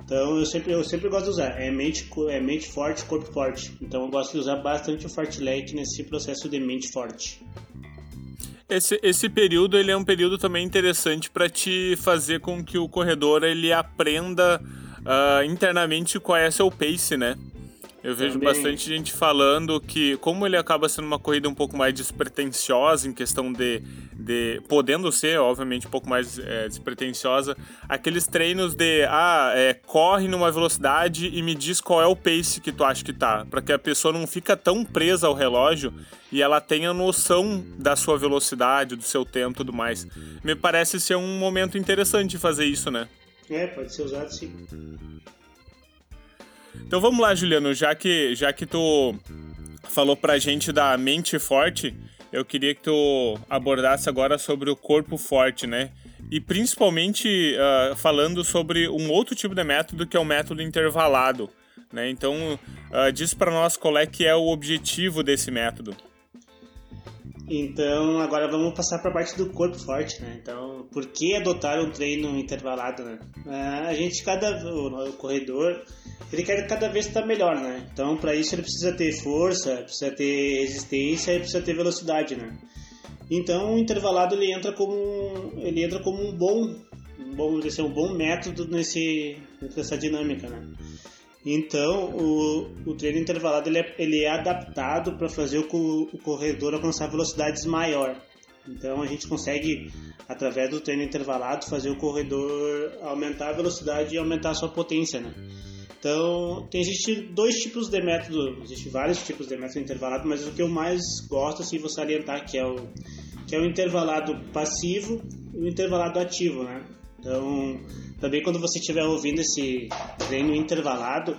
Então eu sempre, eu sempre gosto de usar. É mente, é mente forte, corpo forte. Então eu gosto de usar bastante o fartlek nesse processo de mente forte. Esse, esse período ele é um período também interessante para te fazer com que o corredor ele aprenda uh, internamente qual é seu pace, né? Eu vejo Também. bastante gente falando que, como ele acaba sendo uma corrida um pouco mais despretensiosa em questão de. de podendo ser, obviamente, um pouco mais é, despretensiosa, aqueles treinos de. Ah, é, corre numa velocidade e me diz qual é o pace que tu acha que tá. para que a pessoa não fica tão presa ao relógio e ela tenha noção da sua velocidade, do seu tempo e tudo mais. Me parece ser um momento interessante fazer isso, né? É, pode ser usado sim. Então vamos lá, Juliano, já que, já que tu falou pra gente da mente forte, eu queria que tu abordasse agora sobre o corpo forte, né? E principalmente uh, falando sobre um outro tipo de método que é o método intervalado. Né? Então, uh, diz para nós qual é que é o objetivo desse método. Então, agora vamos passar para a parte do corpo forte, né? Então, por que adotar um treino intervalado, né? Uh, a gente, cada o, o corredor, ele quer cada vez estar melhor, né? Então, para isso ele precisa ter força, precisa ter resistência e precisa ter velocidade, né? Então, o intervalado ele entra como ele entra como um bom, um bom, dizer, um bom método nesse nessa dinâmica, né? Então, o, o treino intervalado ele é, ele é adaptado para fazer o, o corredor alcançar velocidades maior. Então, a gente consegue, através do treino intervalado, fazer o corredor aumentar a velocidade e aumentar a sua potência, né? Então, tem existe dois tipos de método, existe vários tipos de método intervalado, mas o que eu mais gosto assim vou salientar que é o que é o intervalado passivo e o intervalado ativo, né? Então, também quando você estiver ouvindo esse treino intervalado,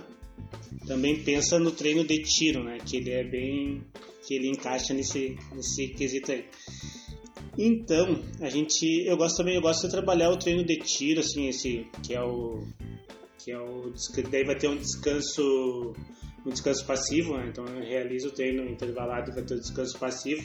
também pensa no treino de tiro, né? Que ele é bem que ele encaixa nesse nesse quesito aí. Então, a gente eu gosto também eu gosto de trabalhar o treino de tiro assim, esse que é o que é o daí vai ter um descanso um descanso passivo, né? então eu realizo o treino intervalado e vai ter um descanso passivo.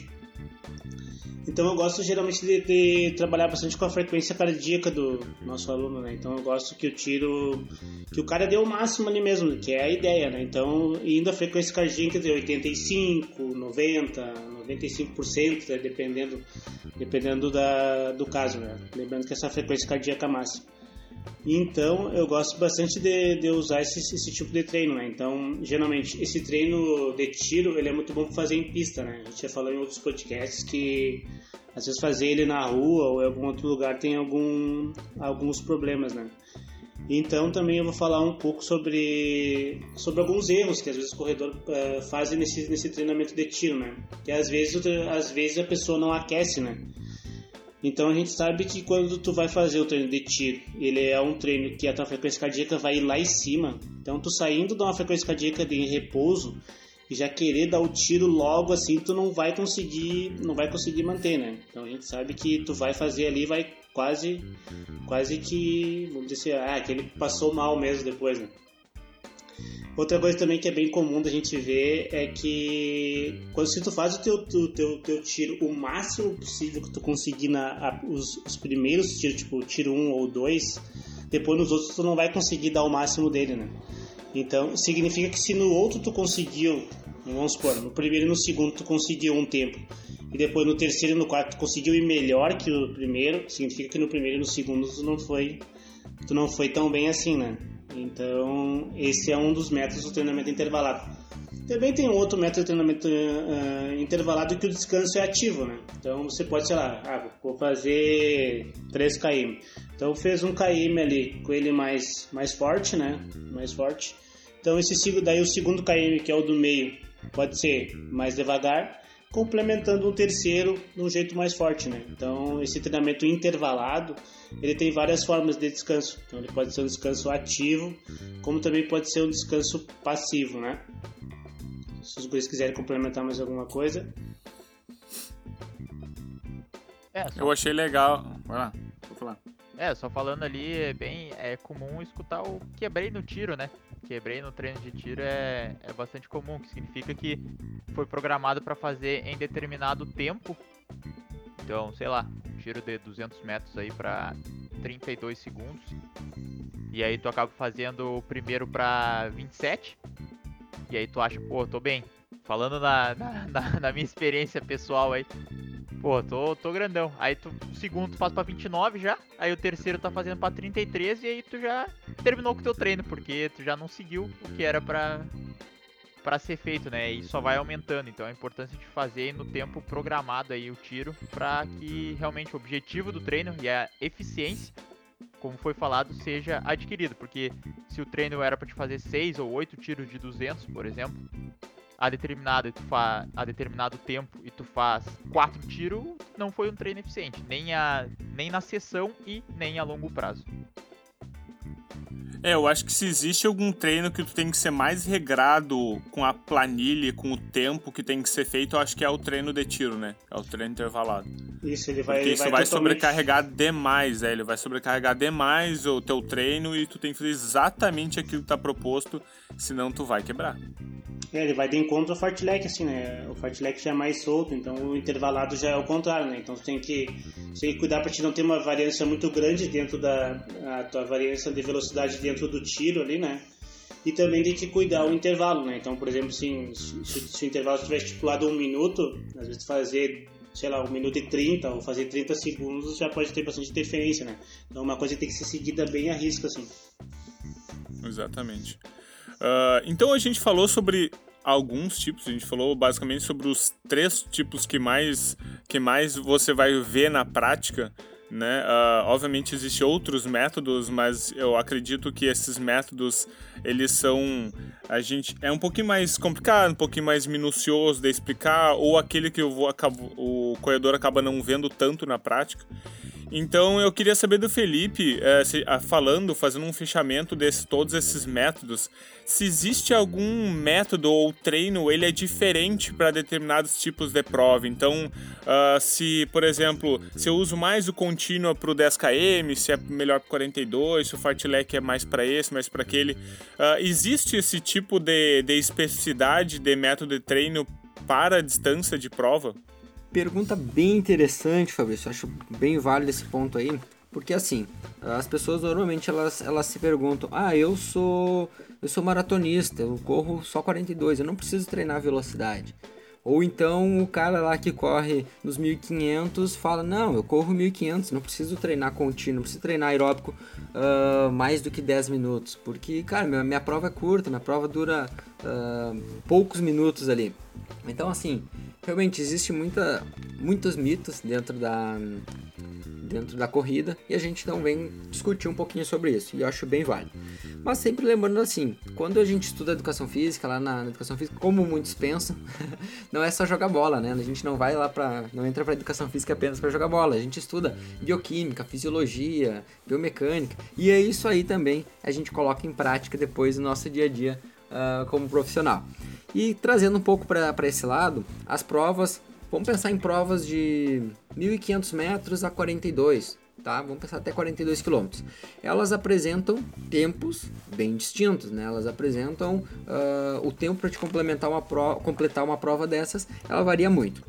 Então eu gosto geralmente de, de, trabalhar bastante com a frequência cardíaca do nosso aluno, né? Então eu gosto que o tiro, que o cara dê o máximo ali mesmo, que é a ideia, né? Então indo a frequência cardíaca de 85, 90, 95%, né? dependendo, dependendo da, do caso, né? Lembrando que essa frequência cardíaca máxima. Então eu gosto bastante de, de usar esse, esse, tipo de treino, né? Então, geralmente, esse treino de tiro ele é muito bom fazer em pista, né? A gente já falou em outros podcasts que às vezes fazer ele na rua ou em algum outro lugar tem algum, alguns problemas, né? Então também eu vou falar um pouco sobre, sobre alguns erros que às vezes o corredor uh, fazem nesse, nesse treinamento de tiro, né? Que às vezes, às vezes a pessoa não aquece, né? Então a gente sabe que quando tu vai fazer o treino de tiro, ele é um treino que a tua frequência cardíaca vai lá em cima. Então tu saindo de uma frequência cardíaca de repouso e já querer dar o tiro logo assim, tu não vai conseguir, não vai conseguir manter, né? Então a gente sabe que tu vai fazer ali, vai quase, quase que, vamos dizer, assim, ah, que ele passou mal mesmo depois, né? Outra coisa também que é bem comum da gente ver é que quando se tu faz o teu, teu, teu, teu tiro o máximo possível que tu conseguir na a, os, os primeiros tiros, tipo tiro 1 um ou 2, depois nos outros tu não vai conseguir dar o máximo dele, né? Então, significa que se no outro tu conseguiu, vamos supor, no primeiro e no segundo tu conseguiu um tempo, e depois no terceiro e no quarto tu conseguiu ir melhor que o primeiro, significa que no primeiro e no segundo tu não foi, tu não foi tão bem assim, né? Então, esse é um dos métodos do treinamento intervalado. Também tem outro método de treinamento uh, intervalado que o descanso é ativo, né? Então você pode, sei lá, ah, vou fazer 3 km. Então fez um km ali com ele mais, mais forte, né? Mais forte. Então esse daí o segundo km, que é o do meio, pode ser mais devagar, complementando um terceiro de um jeito mais forte, né? Então esse treinamento intervalado, ele tem várias formas de descanso. Então ele pode ser um descanso ativo, como também pode ser um descanso passivo, né? Se os guris quiserem complementar mais alguma coisa. É. Eu achei legal. Vai lá, vou falar. É, só falando ali, é bem é comum escutar o quebrei no tiro, né? Quebrei no treino de tiro é, é bastante comum, que significa que foi programado para fazer em determinado tempo. Então, sei lá, tiro de 200 metros aí para 32 segundos. E aí tu acaba fazendo o primeiro para 27 e aí tu acha, pô, tô bem. Falando na, na, na minha experiência pessoal aí, pô, tô, tô grandão. Aí tu, o segundo tu faz pra 29 já, aí o terceiro tá fazendo pra 33 e aí tu já terminou com o teu treino, porque tu já não seguiu o que era pra, para ser feito, né? E só vai aumentando. Então a importância de fazer no tempo programado aí o tiro para que realmente o objetivo do treino e a eficiência como foi falado, seja adquirido. Porque se o treino era para te fazer 6 ou 8 tiros de 200, por exemplo, a determinado, tu fa a determinado tempo e tu faz 4 tiros, não foi um treino eficiente. Nem, a, nem na sessão e nem a longo prazo. É, eu acho que se existe algum treino que tu tem que ser mais regrado com a planilha, com o tempo que tem que ser feito, eu acho que é o treino de tiro, né? É o treino intervalado. Isso, ele vai. Porque ele isso vai, vai, totalmente... sobrecarregar demais, é, ele vai sobrecarregar demais o teu treino e tu tem que fazer exatamente aquilo que tá proposto, senão tu vai quebrar. É, ele vai de encontro ao fartlek, assim, né? O fartlek já é mais solto, então o intervalado já é o contrário, né? Então tu tem que, tu tem que cuidar para te não ter uma variância muito grande dentro da a tua variância de velocidade dentro do tiro ali, né? E também tem que cuidar o intervalo, né? Então, por exemplo, assim, se, se o intervalo estiver estipulado um minuto, às vezes fazer sei lá, um minuto e 30 ou fazer 30 segundos já pode ter bastante interferência, né? Então, uma coisa tem que ser seguida bem a risco, assim. Exatamente. Uh, então a gente falou sobre alguns tipos, a gente falou basicamente sobre os três tipos que mais, que mais você vai ver na prática. Né? Uh, obviamente existem outros métodos, mas eu acredito que esses métodos eles são a gente é um pouquinho mais complicado, um pouquinho mais minucioso de explicar, ou aquele que eu vou, o corredor acaba não vendo tanto na prática. Então eu queria saber do Felipe, é, se, a, falando, fazendo um fechamento de todos esses métodos, se existe algum método ou treino, ele é diferente para determinados tipos de prova. Então, uh, se, por exemplo, se eu uso mais o contínuo para o 10km, se é melhor para 42, se o fartlek é mais para esse, mais para aquele, uh, existe esse tipo de, de especificidade de método de treino para a distância de prova? Pergunta bem interessante, Fabrício. Acho bem válido esse ponto aí. Porque assim, as pessoas normalmente elas, elas se perguntam: "Ah, eu sou eu sou maratonista, eu corro só 42, eu não preciso treinar velocidade". Ou então o cara lá que corre nos 1500 fala: Não, eu corro 1500, não preciso treinar contínuo, não preciso treinar aeróbico uh, mais do que 10 minutos. Porque, cara, minha, minha prova é curta, minha prova dura uh, poucos minutos ali. Então, assim, realmente existe muita, muitos mitos dentro da, dentro da corrida e a gente então vem discutir um pouquinho sobre isso e eu acho bem válido. Mas sempre lembrando assim, quando a gente estuda educação física lá na, na educação física, como muitos pensam, (laughs) não é só jogar bola, né? A gente não vai lá para não entra para educação física apenas para jogar bola, a gente estuda bioquímica, fisiologia, biomecânica e é isso aí também a gente coloca em prática depois no nosso dia a dia uh, como profissional. E trazendo um pouco para esse lado, as provas, vamos pensar em provas de 1.500 metros a 42, tá? Vamos pensar até 42 km. Elas apresentam tempos bem distintos, né? Elas apresentam uh, o tempo para te complementar uma prova, completar uma prova dessas, ela varia muito.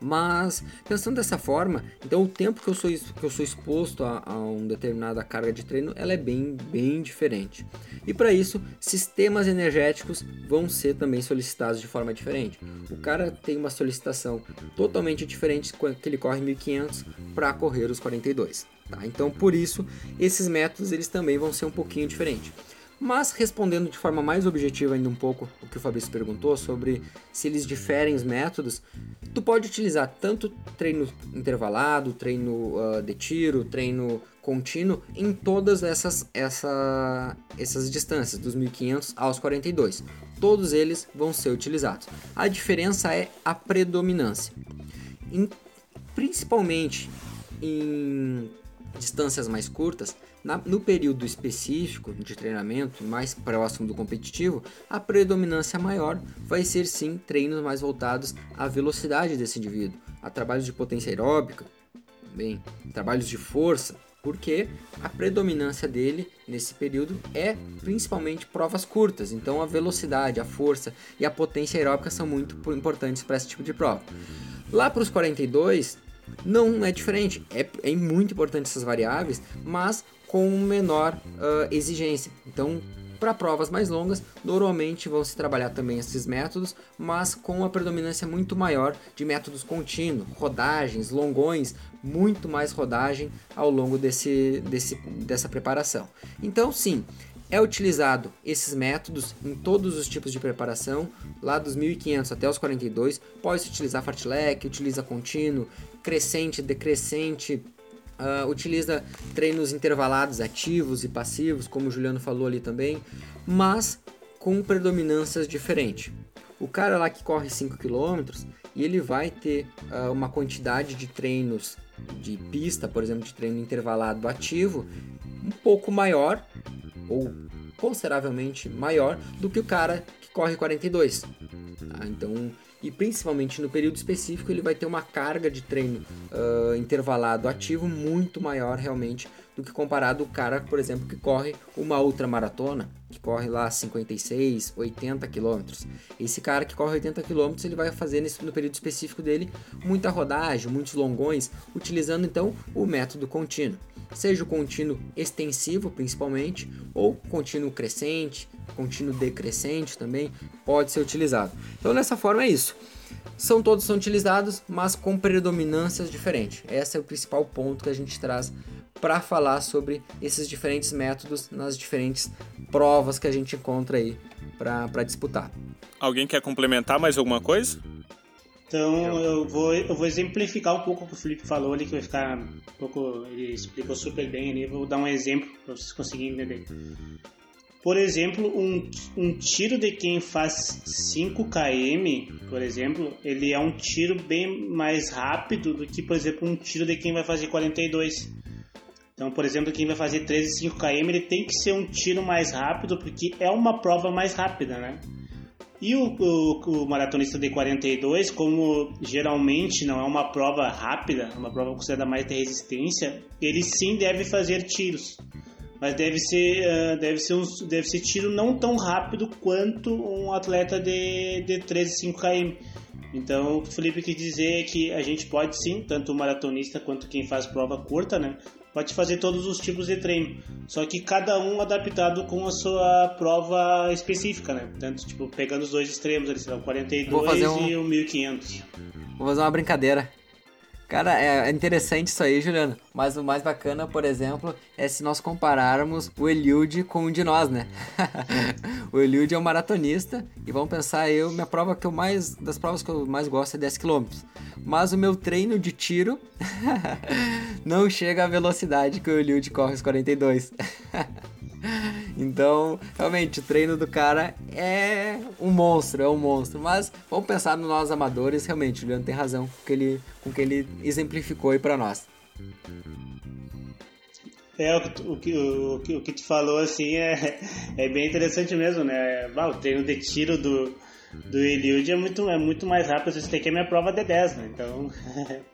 Mas pensando dessa forma, então o tempo que eu sou, que eu sou exposto a, a uma determinada carga de treino, ela é bem, bem diferente. E para isso, sistemas energéticos vão ser também solicitados de forma diferente. O cara tem uma solicitação totalmente diferente quando ele corre 1500 para correr os 42. Tá? Então, por isso, esses métodos eles também vão ser um pouquinho diferentes. Mas respondendo de forma mais objetiva ainda um pouco o que o Fabrício perguntou sobre se eles diferem os métodos, tu pode utilizar tanto treino intervalado, treino uh, de tiro, treino contínuo em todas essas, essa, essas distâncias, dos 1500 aos 42. Todos eles vão ser utilizados. A diferença é a predominância. Em, principalmente em distâncias mais curtas, na, no período específico de treinamento, mais próximo do competitivo, a predominância maior vai ser sim treinos mais voltados à velocidade desse indivíduo, a trabalhos de potência aeróbica, bem, trabalhos de força, porque a predominância dele nesse período é principalmente provas curtas, então a velocidade, a força e a potência aeróbica são muito importantes para esse tipo de prova. Lá para os 42, não é diferente, é, é muito importante essas variáveis, mas com menor uh, exigência. Então, para provas mais longas, normalmente vão se trabalhar também esses métodos, mas com uma predominância muito maior de métodos contínuos, rodagens, longões, muito mais rodagem ao longo desse, desse, dessa preparação. Então, sim, é utilizado esses métodos em todos os tipos de preparação, lá dos 1500 até os 42. Pode-se utilizar fartlek, utiliza contínuo, crescente, decrescente, Uh, utiliza treinos intervalados ativos e passivos, como o Juliano falou ali também, mas com predominâncias diferentes. O cara lá que corre 5 km e ele vai ter uh, uma quantidade de treinos de pista, por exemplo, de treino intervalado ativo, um pouco maior ou consideravelmente maior do que o cara que corre 42. Tá? Então e principalmente no período específico ele vai ter uma carga de treino uh, intervalado ativo muito maior realmente do que comparado o cara, por exemplo, que corre uma ultramaratona, que corre lá 56, 80 quilômetros. Esse cara que corre 80 quilômetros, ele vai fazer nesse, no período específico dele muita rodagem, muitos longões, utilizando então o método contínuo. Seja o contínuo extensivo, principalmente, ou contínuo crescente, contínuo decrescente também pode ser utilizado. Então, dessa forma é isso. São todos são utilizados, mas com predominâncias diferentes. Esse é o principal ponto que a gente traz para falar sobre esses diferentes métodos nas diferentes provas que a gente encontra aí para disputar. Alguém quer complementar mais alguma coisa? Então eu vou, eu vou exemplificar um pouco o que o Felipe falou ali, que vai ficar um pouco. Ele explicou super bem ali. Vou dar um exemplo para vocês conseguirem entender. Por exemplo, um, um tiro de quem faz 5 km, por exemplo, ele é um tiro bem mais rápido do que, por exemplo, um tiro de quem vai fazer 42. Então, por exemplo, quem vai fazer 13 e 5 km, ele tem que ser um tiro mais rápido, porque é uma prova mais rápida, né? E o, o, o, maratonista de 42, como geralmente não é uma prova rápida, uma prova considerada mais de resistência, ele sim deve fazer tiros mas deve ser, deve ser, um, deve ser tiro não tão rápido quanto um atleta de, de 13, 5 km. Então, o Felipe quis dizer é que a gente pode sim, tanto o maratonista quanto quem faz prova curta, né? Pode fazer todos os tipos de treino, só que cada um adaptado com a sua prova específica, né? Tanto, tipo, pegando os dois extremos, ali, o 42 um... e o 1500. Vou fazer uma brincadeira. Cara, é interessante isso aí, Juliano. Mas o mais bacana, por exemplo, é se nós compararmos o Eliud com um de nós, né? (laughs) o Eliud é um maratonista e vamos pensar eu, minha prova que eu mais das provas que eu mais gosto é 10 km. Mas o meu treino de tiro (laughs) não chega à velocidade que o Eliud corre os 42. (laughs) Então, realmente, o treino do cara é um monstro, é um monstro. Mas vamos pensar nos nós amadores, realmente, o Juliano tem razão com que ele, com que ele exemplificou aí pra nós. É, o que, o, que, o, que, o tu falou, assim, é, é bem interessante mesmo, né? Bah, o treino de tiro do, do Eliud é muito, é muito mais rápido, tem que é minha prova de 10, né? Então,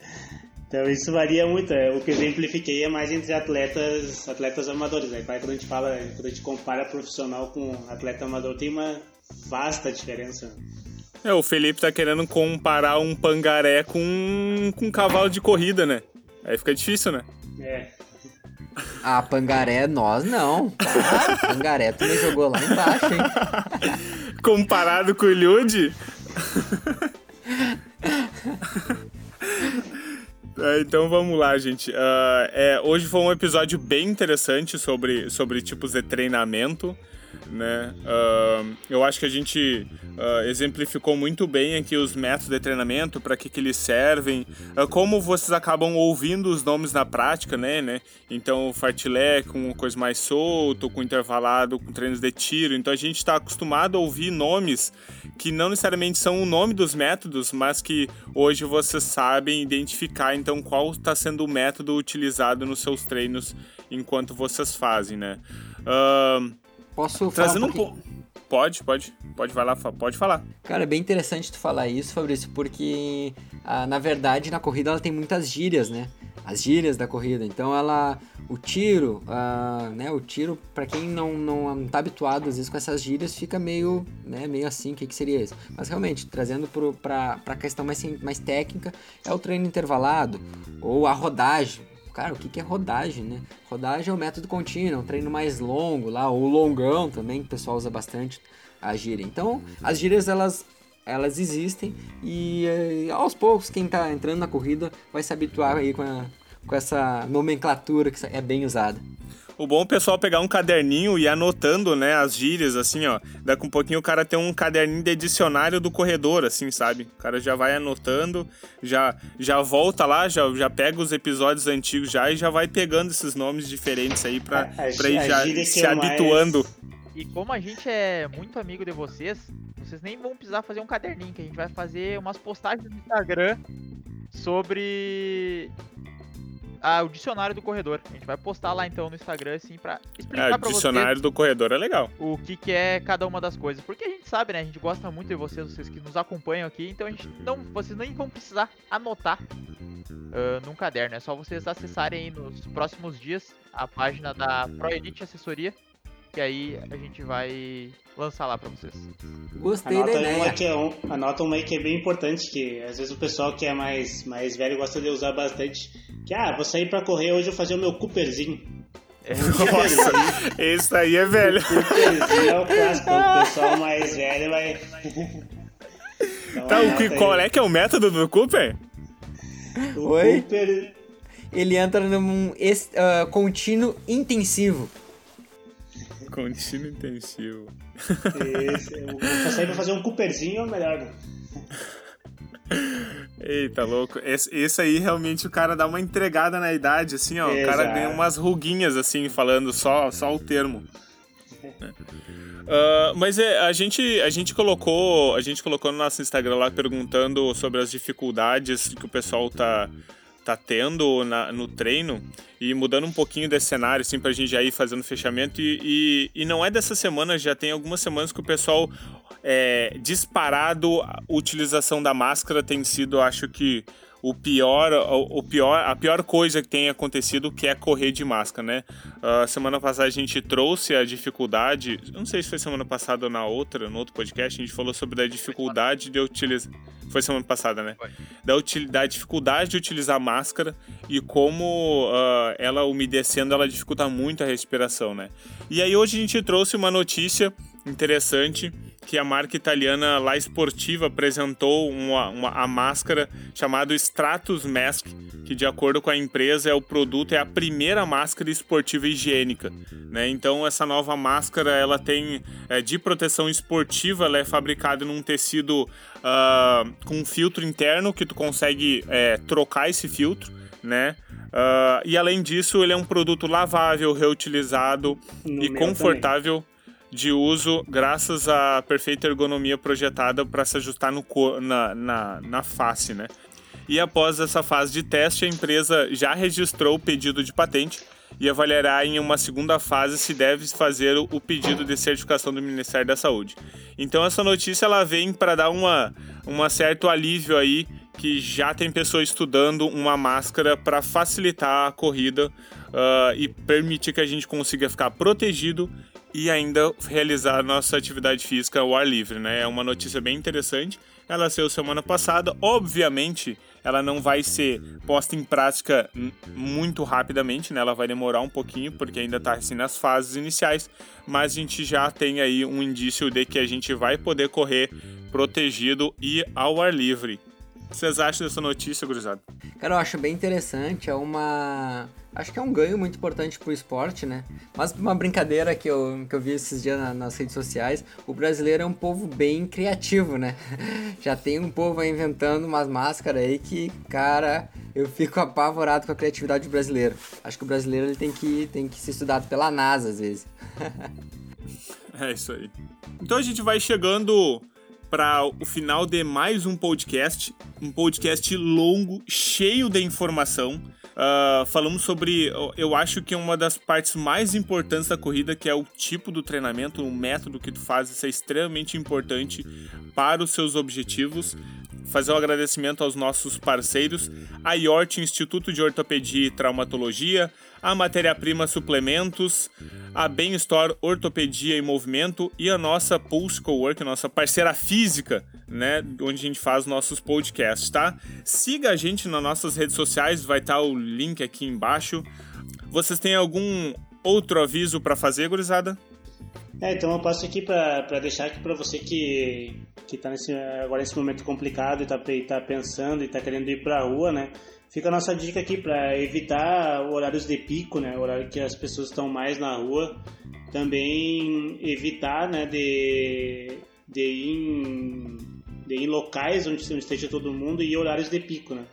(laughs) Então isso varia muito. É, o que eu exemplifiquei é mais entre atletas, atletas amadores. Né? Quando a gente fala, quando a gente compara profissional com atleta amador, tem uma vasta diferença. É, o Felipe tá querendo comparar um pangaré com, com um cavalo de corrida, né? Aí fica difícil, né? É. Ah, pangaré, nós não. Ah, pangaré, tu me jogou lá embaixo, hein? Comparado com o Ilhude? (laughs) É, então vamos lá, gente. Uh, é, hoje foi um episódio bem interessante sobre, sobre tipos de treinamento né? Uh, eu acho que a gente uh, exemplificou muito bem aqui os métodos de treinamento, para que, que eles servem, uh, como vocês acabam ouvindo os nomes na prática, né? né? Então, o fartlek com coisa mais solto, com intervalado, com treinos de tiro. Então, a gente está acostumado a ouvir nomes que não necessariamente são o nome dos métodos, mas que hoje vocês sabem identificar, então, qual está sendo o método utilizado nos seus treinos enquanto vocês fazem, né? Uh, Posso Trazendo falar um, pouco? Pode, pode. Pode falar, pode falar. Cara, é bem interessante tu falar isso, Fabrício, porque ah, na verdade na corrida ela tem muitas gírias, né? As gírias da corrida. Então ela. O tiro, ah, né? O tiro, para quem não, não, não tá habituado às vezes com essas gírias, fica meio, né, meio assim, o que, que seria isso? Mas realmente, trazendo pro, pra, pra questão mais, mais técnica, é o treino intervalado, ou a rodagem Cara, o que, é rodagem, né? Rodagem é um método contínuo, é um treino mais longo lá, ou longão também, que o pessoal usa bastante a gíria. Então, as gírias, elas, elas existem e, e eh, aos poucos, quem está entrando na corrida vai se habituar aí com, a, com essa nomenclatura que é bem usada. O bom é o pessoal pegar um caderninho e ir anotando, né, as gírias, assim, ó. Daqui um pouquinho o cara tem um caderninho de dicionário do corredor, assim, sabe? O cara já vai anotando, já, já volta lá, já, já pega os episódios antigos já e já vai pegando esses nomes diferentes aí pra, a, pra ir já se é habituando. Mais... E como a gente é muito amigo de vocês, vocês nem vão precisar fazer um caderninho, que a gente vai fazer umas postagens no Instagram sobre ah, o dicionário do corredor. A gente vai postar lá então no Instagram, assim, pra explicar é, pra vocês. O dicionário do corredor é legal. O que, que é cada uma das coisas. Porque a gente sabe, né? A gente gosta muito de vocês, vocês que nos acompanham aqui. Então a gente não. Vocês nem vão precisar anotar uh, num caderno. É só vocês acessarem aí nos próximos dias a página da ProEdit Assessoria que aí a gente vai lançar lá para vocês. Gostei anota da ideia. Uma que é um, anota uma aí que é bem importante, que às vezes o pessoal que é mais, mais velho gosta de usar bastante. Que, ah, vou sair para correr hoje, vou fazer o meu Cooperzinho. É. Nossa, esse aí é velho. O Cooperzinho é o clássico, o pessoal mais velho vai... então, tá, o que, qual é que é o método do Cooper? O Oi? Cooper... Ele entra num uh, contínuo intensivo. Contínuo intensivo. Esse, eu sair pra fazer um Cooperzinho, é melhor, né? Eita, louco. Esse, esse, aí realmente o cara dá uma entregada na idade, assim, ó. Exato. O cara ganha umas ruguinhas, assim, falando só, só o termo. Uh, (laughs) mas é, a gente, a gente colocou, a gente colocou no nosso Instagram lá perguntando sobre as dificuldades que o pessoal tá, tá tendo na, no treino e mudando um pouquinho desse cenário, assim, pra gente já ir fazendo fechamento. E, e, e não é dessa semana, já tem algumas semanas que o pessoal é, disparado a utilização da máscara tem sido, acho que, o pior, o pior, a pior coisa que tem acontecido que é correr de máscara, né? Uh, semana passada a gente trouxe a dificuldade, não sei se foi semana passada ou na outra, no outro podcast, a gente falou sobre a dificuldade de utilizar. Foi semana passada, né? Da, da dificuldade de utilizar máscara e como uh, ela umedecendo, ela dificulta muito a respiração, né? E aí hoje a gente trouxe uma notícia interessante que a marca italiana La Sportiva apresentou uma, uma, a máscara chamada Stratus Mask, que de acordo com a empresa é o produto é a primeira máscara esportiva higiênica, né? Então essa nova máscara ela tem é, de proteção esportiva, ela é fabricada num tecido uh, com um filtro interno que tu consegue é, trocar esse filtro, né? Uh, e além disso, ele é um produto lavável, reutilizado no e confortável também de uso graças à perfeita ergonomia projetada para se ajustar no, na, na, na face, né? E após essa fase de teste, a empresa já registrou o pedido de patente e avaliará em uma segunda fase se deve fazer o pedido de certificação do Ministério da Saúde. Então essa notícia ela vem para dar uma, uma certo alívio aí que já tem pessoa estudando uma máscara para facilitar a corrida uh, e permitir que a gente consiga ficar protegido e ainda realizar nossa atividade física ao ar livre, né? É uma notícia bem interessante. Ela saiu semana passada. Obviamente, ela não vai ser posta em prática muito rapidamente, né? Ela vai demorar um pouquinho, porque ainda está assim nas fases iniciais, mas a gente já tem aí um indício de que a gente vai poder correr protegido e ao ar livre. O que vocês acham dessa notícia, gurizada? Cara, eu acho bem interessante, é uma acho que é um ganho muito importante pro esporte, né? Mas uma brincadeira que eu, que eu vi esses dias na, nas redes sociais, o brasileiro é um povo bem criativo, né? (laughs) Já tem um povo aí inventando umas máscaras aí que, cara, eu fico apavorado com a criatividade do brasileiro. Acho que o brasileiro ele tem que, tem que ser estudado pela NASA às vezes. (laughs) é isso aí. Então a gente vai chegando para o final de mais um podcast, um podcast longo, cheio de informação. Uh, falamos sobre, eu acho que uma das partes mais importantes da corrida, que é o tipo do treinamento, o método que tu faz, isso é extremamente importante para os seus objetivos. Fazer um agradecimento aos nossos parceiros, a IORT, Instituto de Ortopedia e Traumatologia, a Matéria Prima Suplementos, a Bem Store Ortopedia e Movimento e a nossa Pulse Cowork, nossa parceira física, né, onde a gente faz nossos podcasts, tá? Siga a gente nas nossas redes sociais, vai estar tá o link aqui embaixo. Vocês têm algum outro aviso para fazer, gurizada? É, então eu passo aqui para deixar aqui para você que que está nesse agora nesse momento complicado e está tá pensando e está querendo ir para a rua, né? Fica a nossa dica aqui para evitar horários de pico, né? Horário que as pessoas estão mais na rua. Também evitar, né, de, de ir em, de ir em locais onde esteja todo mundo e horários de pico, né?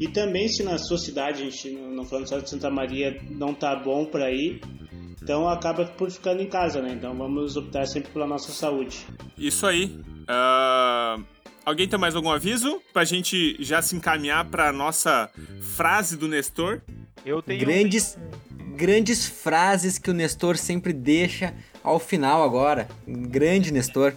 E também se na sua cidade, a gente não falando só de Santa Maria, não tá bom para ir, então acaba por ficando em casa, né? Então vamos optar sempre pela nossa saúde. Isso aí. Uh, Alguém tem mais algum aviso pra gente já se encaminhar pra nossa frase do Nestor? Eu tenho grandes grandes frases que o Nestor sempre deixa ao final agora. Grande Nestor.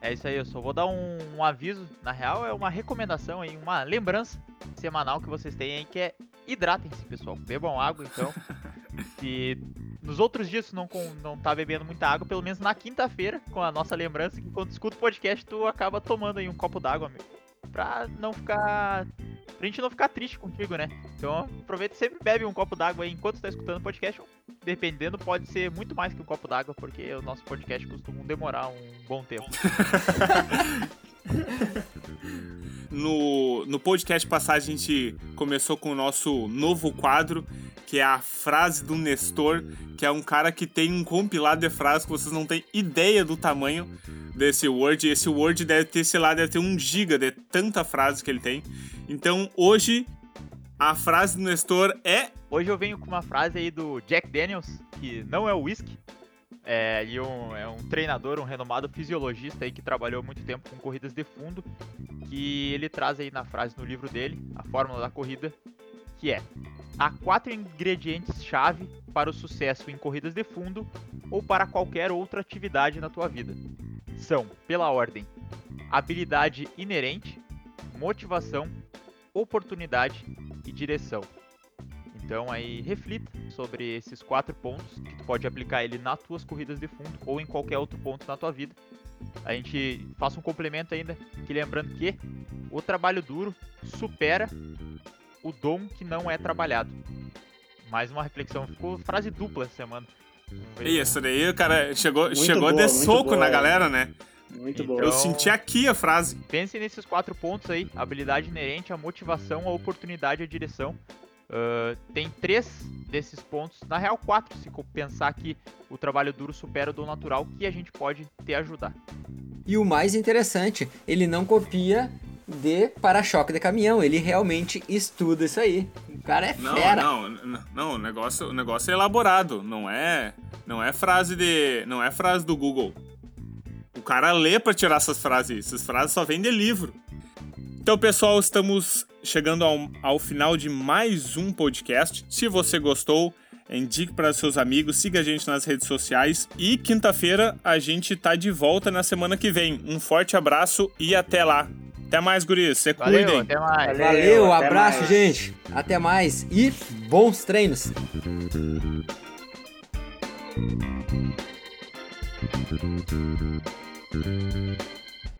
É isso aí, eu só vou dar um, um, aviso. Na real, é uma recomendação aí, uma lembrança semanal que vocês têm aí, que é hidratem-se, pessoal. Bebam água, então. (laughs) Se nos outros dias tu não, não tá bebendo muita água, pelo menos na quinta-feira, com a nossa lembrança, que quando escuta o podcast, tu acaba tomando aí um copo d'água, amigo. Pra não ficar. Pra gente não ficar triste contigo, né? Então aproveita e sempre bebe um copo d'água aí enquanto tu tá escutando o podcast. Dependendo, pode ser muito mais que um copo d'água, porque o nosso podcast costuma demorar um bom tempo. (laughs) no, no podcast passado a gente começou com o nosso novo quadro, que é a frase do Nestor, que é um cara que tem um compilado de frases que vocês não têm ideia do tamanho desse Word. Esse Word deve ter, sei lá, deve ter um giga de tanta frase que ele tem. Então hoje a frase do Nestor é. Hoje eu venho com uma frase aí do Jack Daniels, que não é o whisky, é, um, é um treinador, um renomado fisiologista aí que trabalhou muito tempo com corridas de fundo, que ele traz aí na frase no livro dele, a fórmula da corrida, que é: há quatro ingredientes-chave para o sucesso em corridas de fundo ou para qualquer outra atividade na tua vida. São, pela ordem, habilidade inerente, motivação, oportunidade e direção. Então aí reflita sobre esses quatro pontos que tu pode aplicar ele nas tuas corridas de fundo ou em qualquer outro ponto na tua vida. A gente faça um complemento ainda, que lembrando que o trabalho duro supera o dom que não é trabalhado. Mais uma reflexão, ficou frase dupla essa semana. Isso daí, o cara chegou, chegou boa, de soco boa, na galera, né? Muito então, bom. Eu senti aqui a frase. Pense nesses quatro pontos aí: habilidade inerente, a motivação, a oportunidade e a direção. Uh, tem três desses pontos, na real quatro, se pensar que o trabalho duro supera o do natural, que a gente pode te ajudar. E o mais interessante, ele não copia de para-choque de caminhão, ele realmente estuda isso aí. O cara é não, fera. Não, não, não, o negócio, o negócio é elaborado, não é, não é frase de, não é frase do Google. O cara lê para tirar essas frases, essas frases só vêm de livro. Então, pessoal, estamos chegando ao, ao final de mais um podcast. Se você gostou, indique para seus amigos, siga a gente nas redes sociais e quinta-feira a gente tá de volta na semana que vem. Um forte abraço e até lá. Até mais, guris. Se Valeu, cuidem. até mais. Valeu. Valeu, até abraço, mais. gente. Até mais e bons treinos.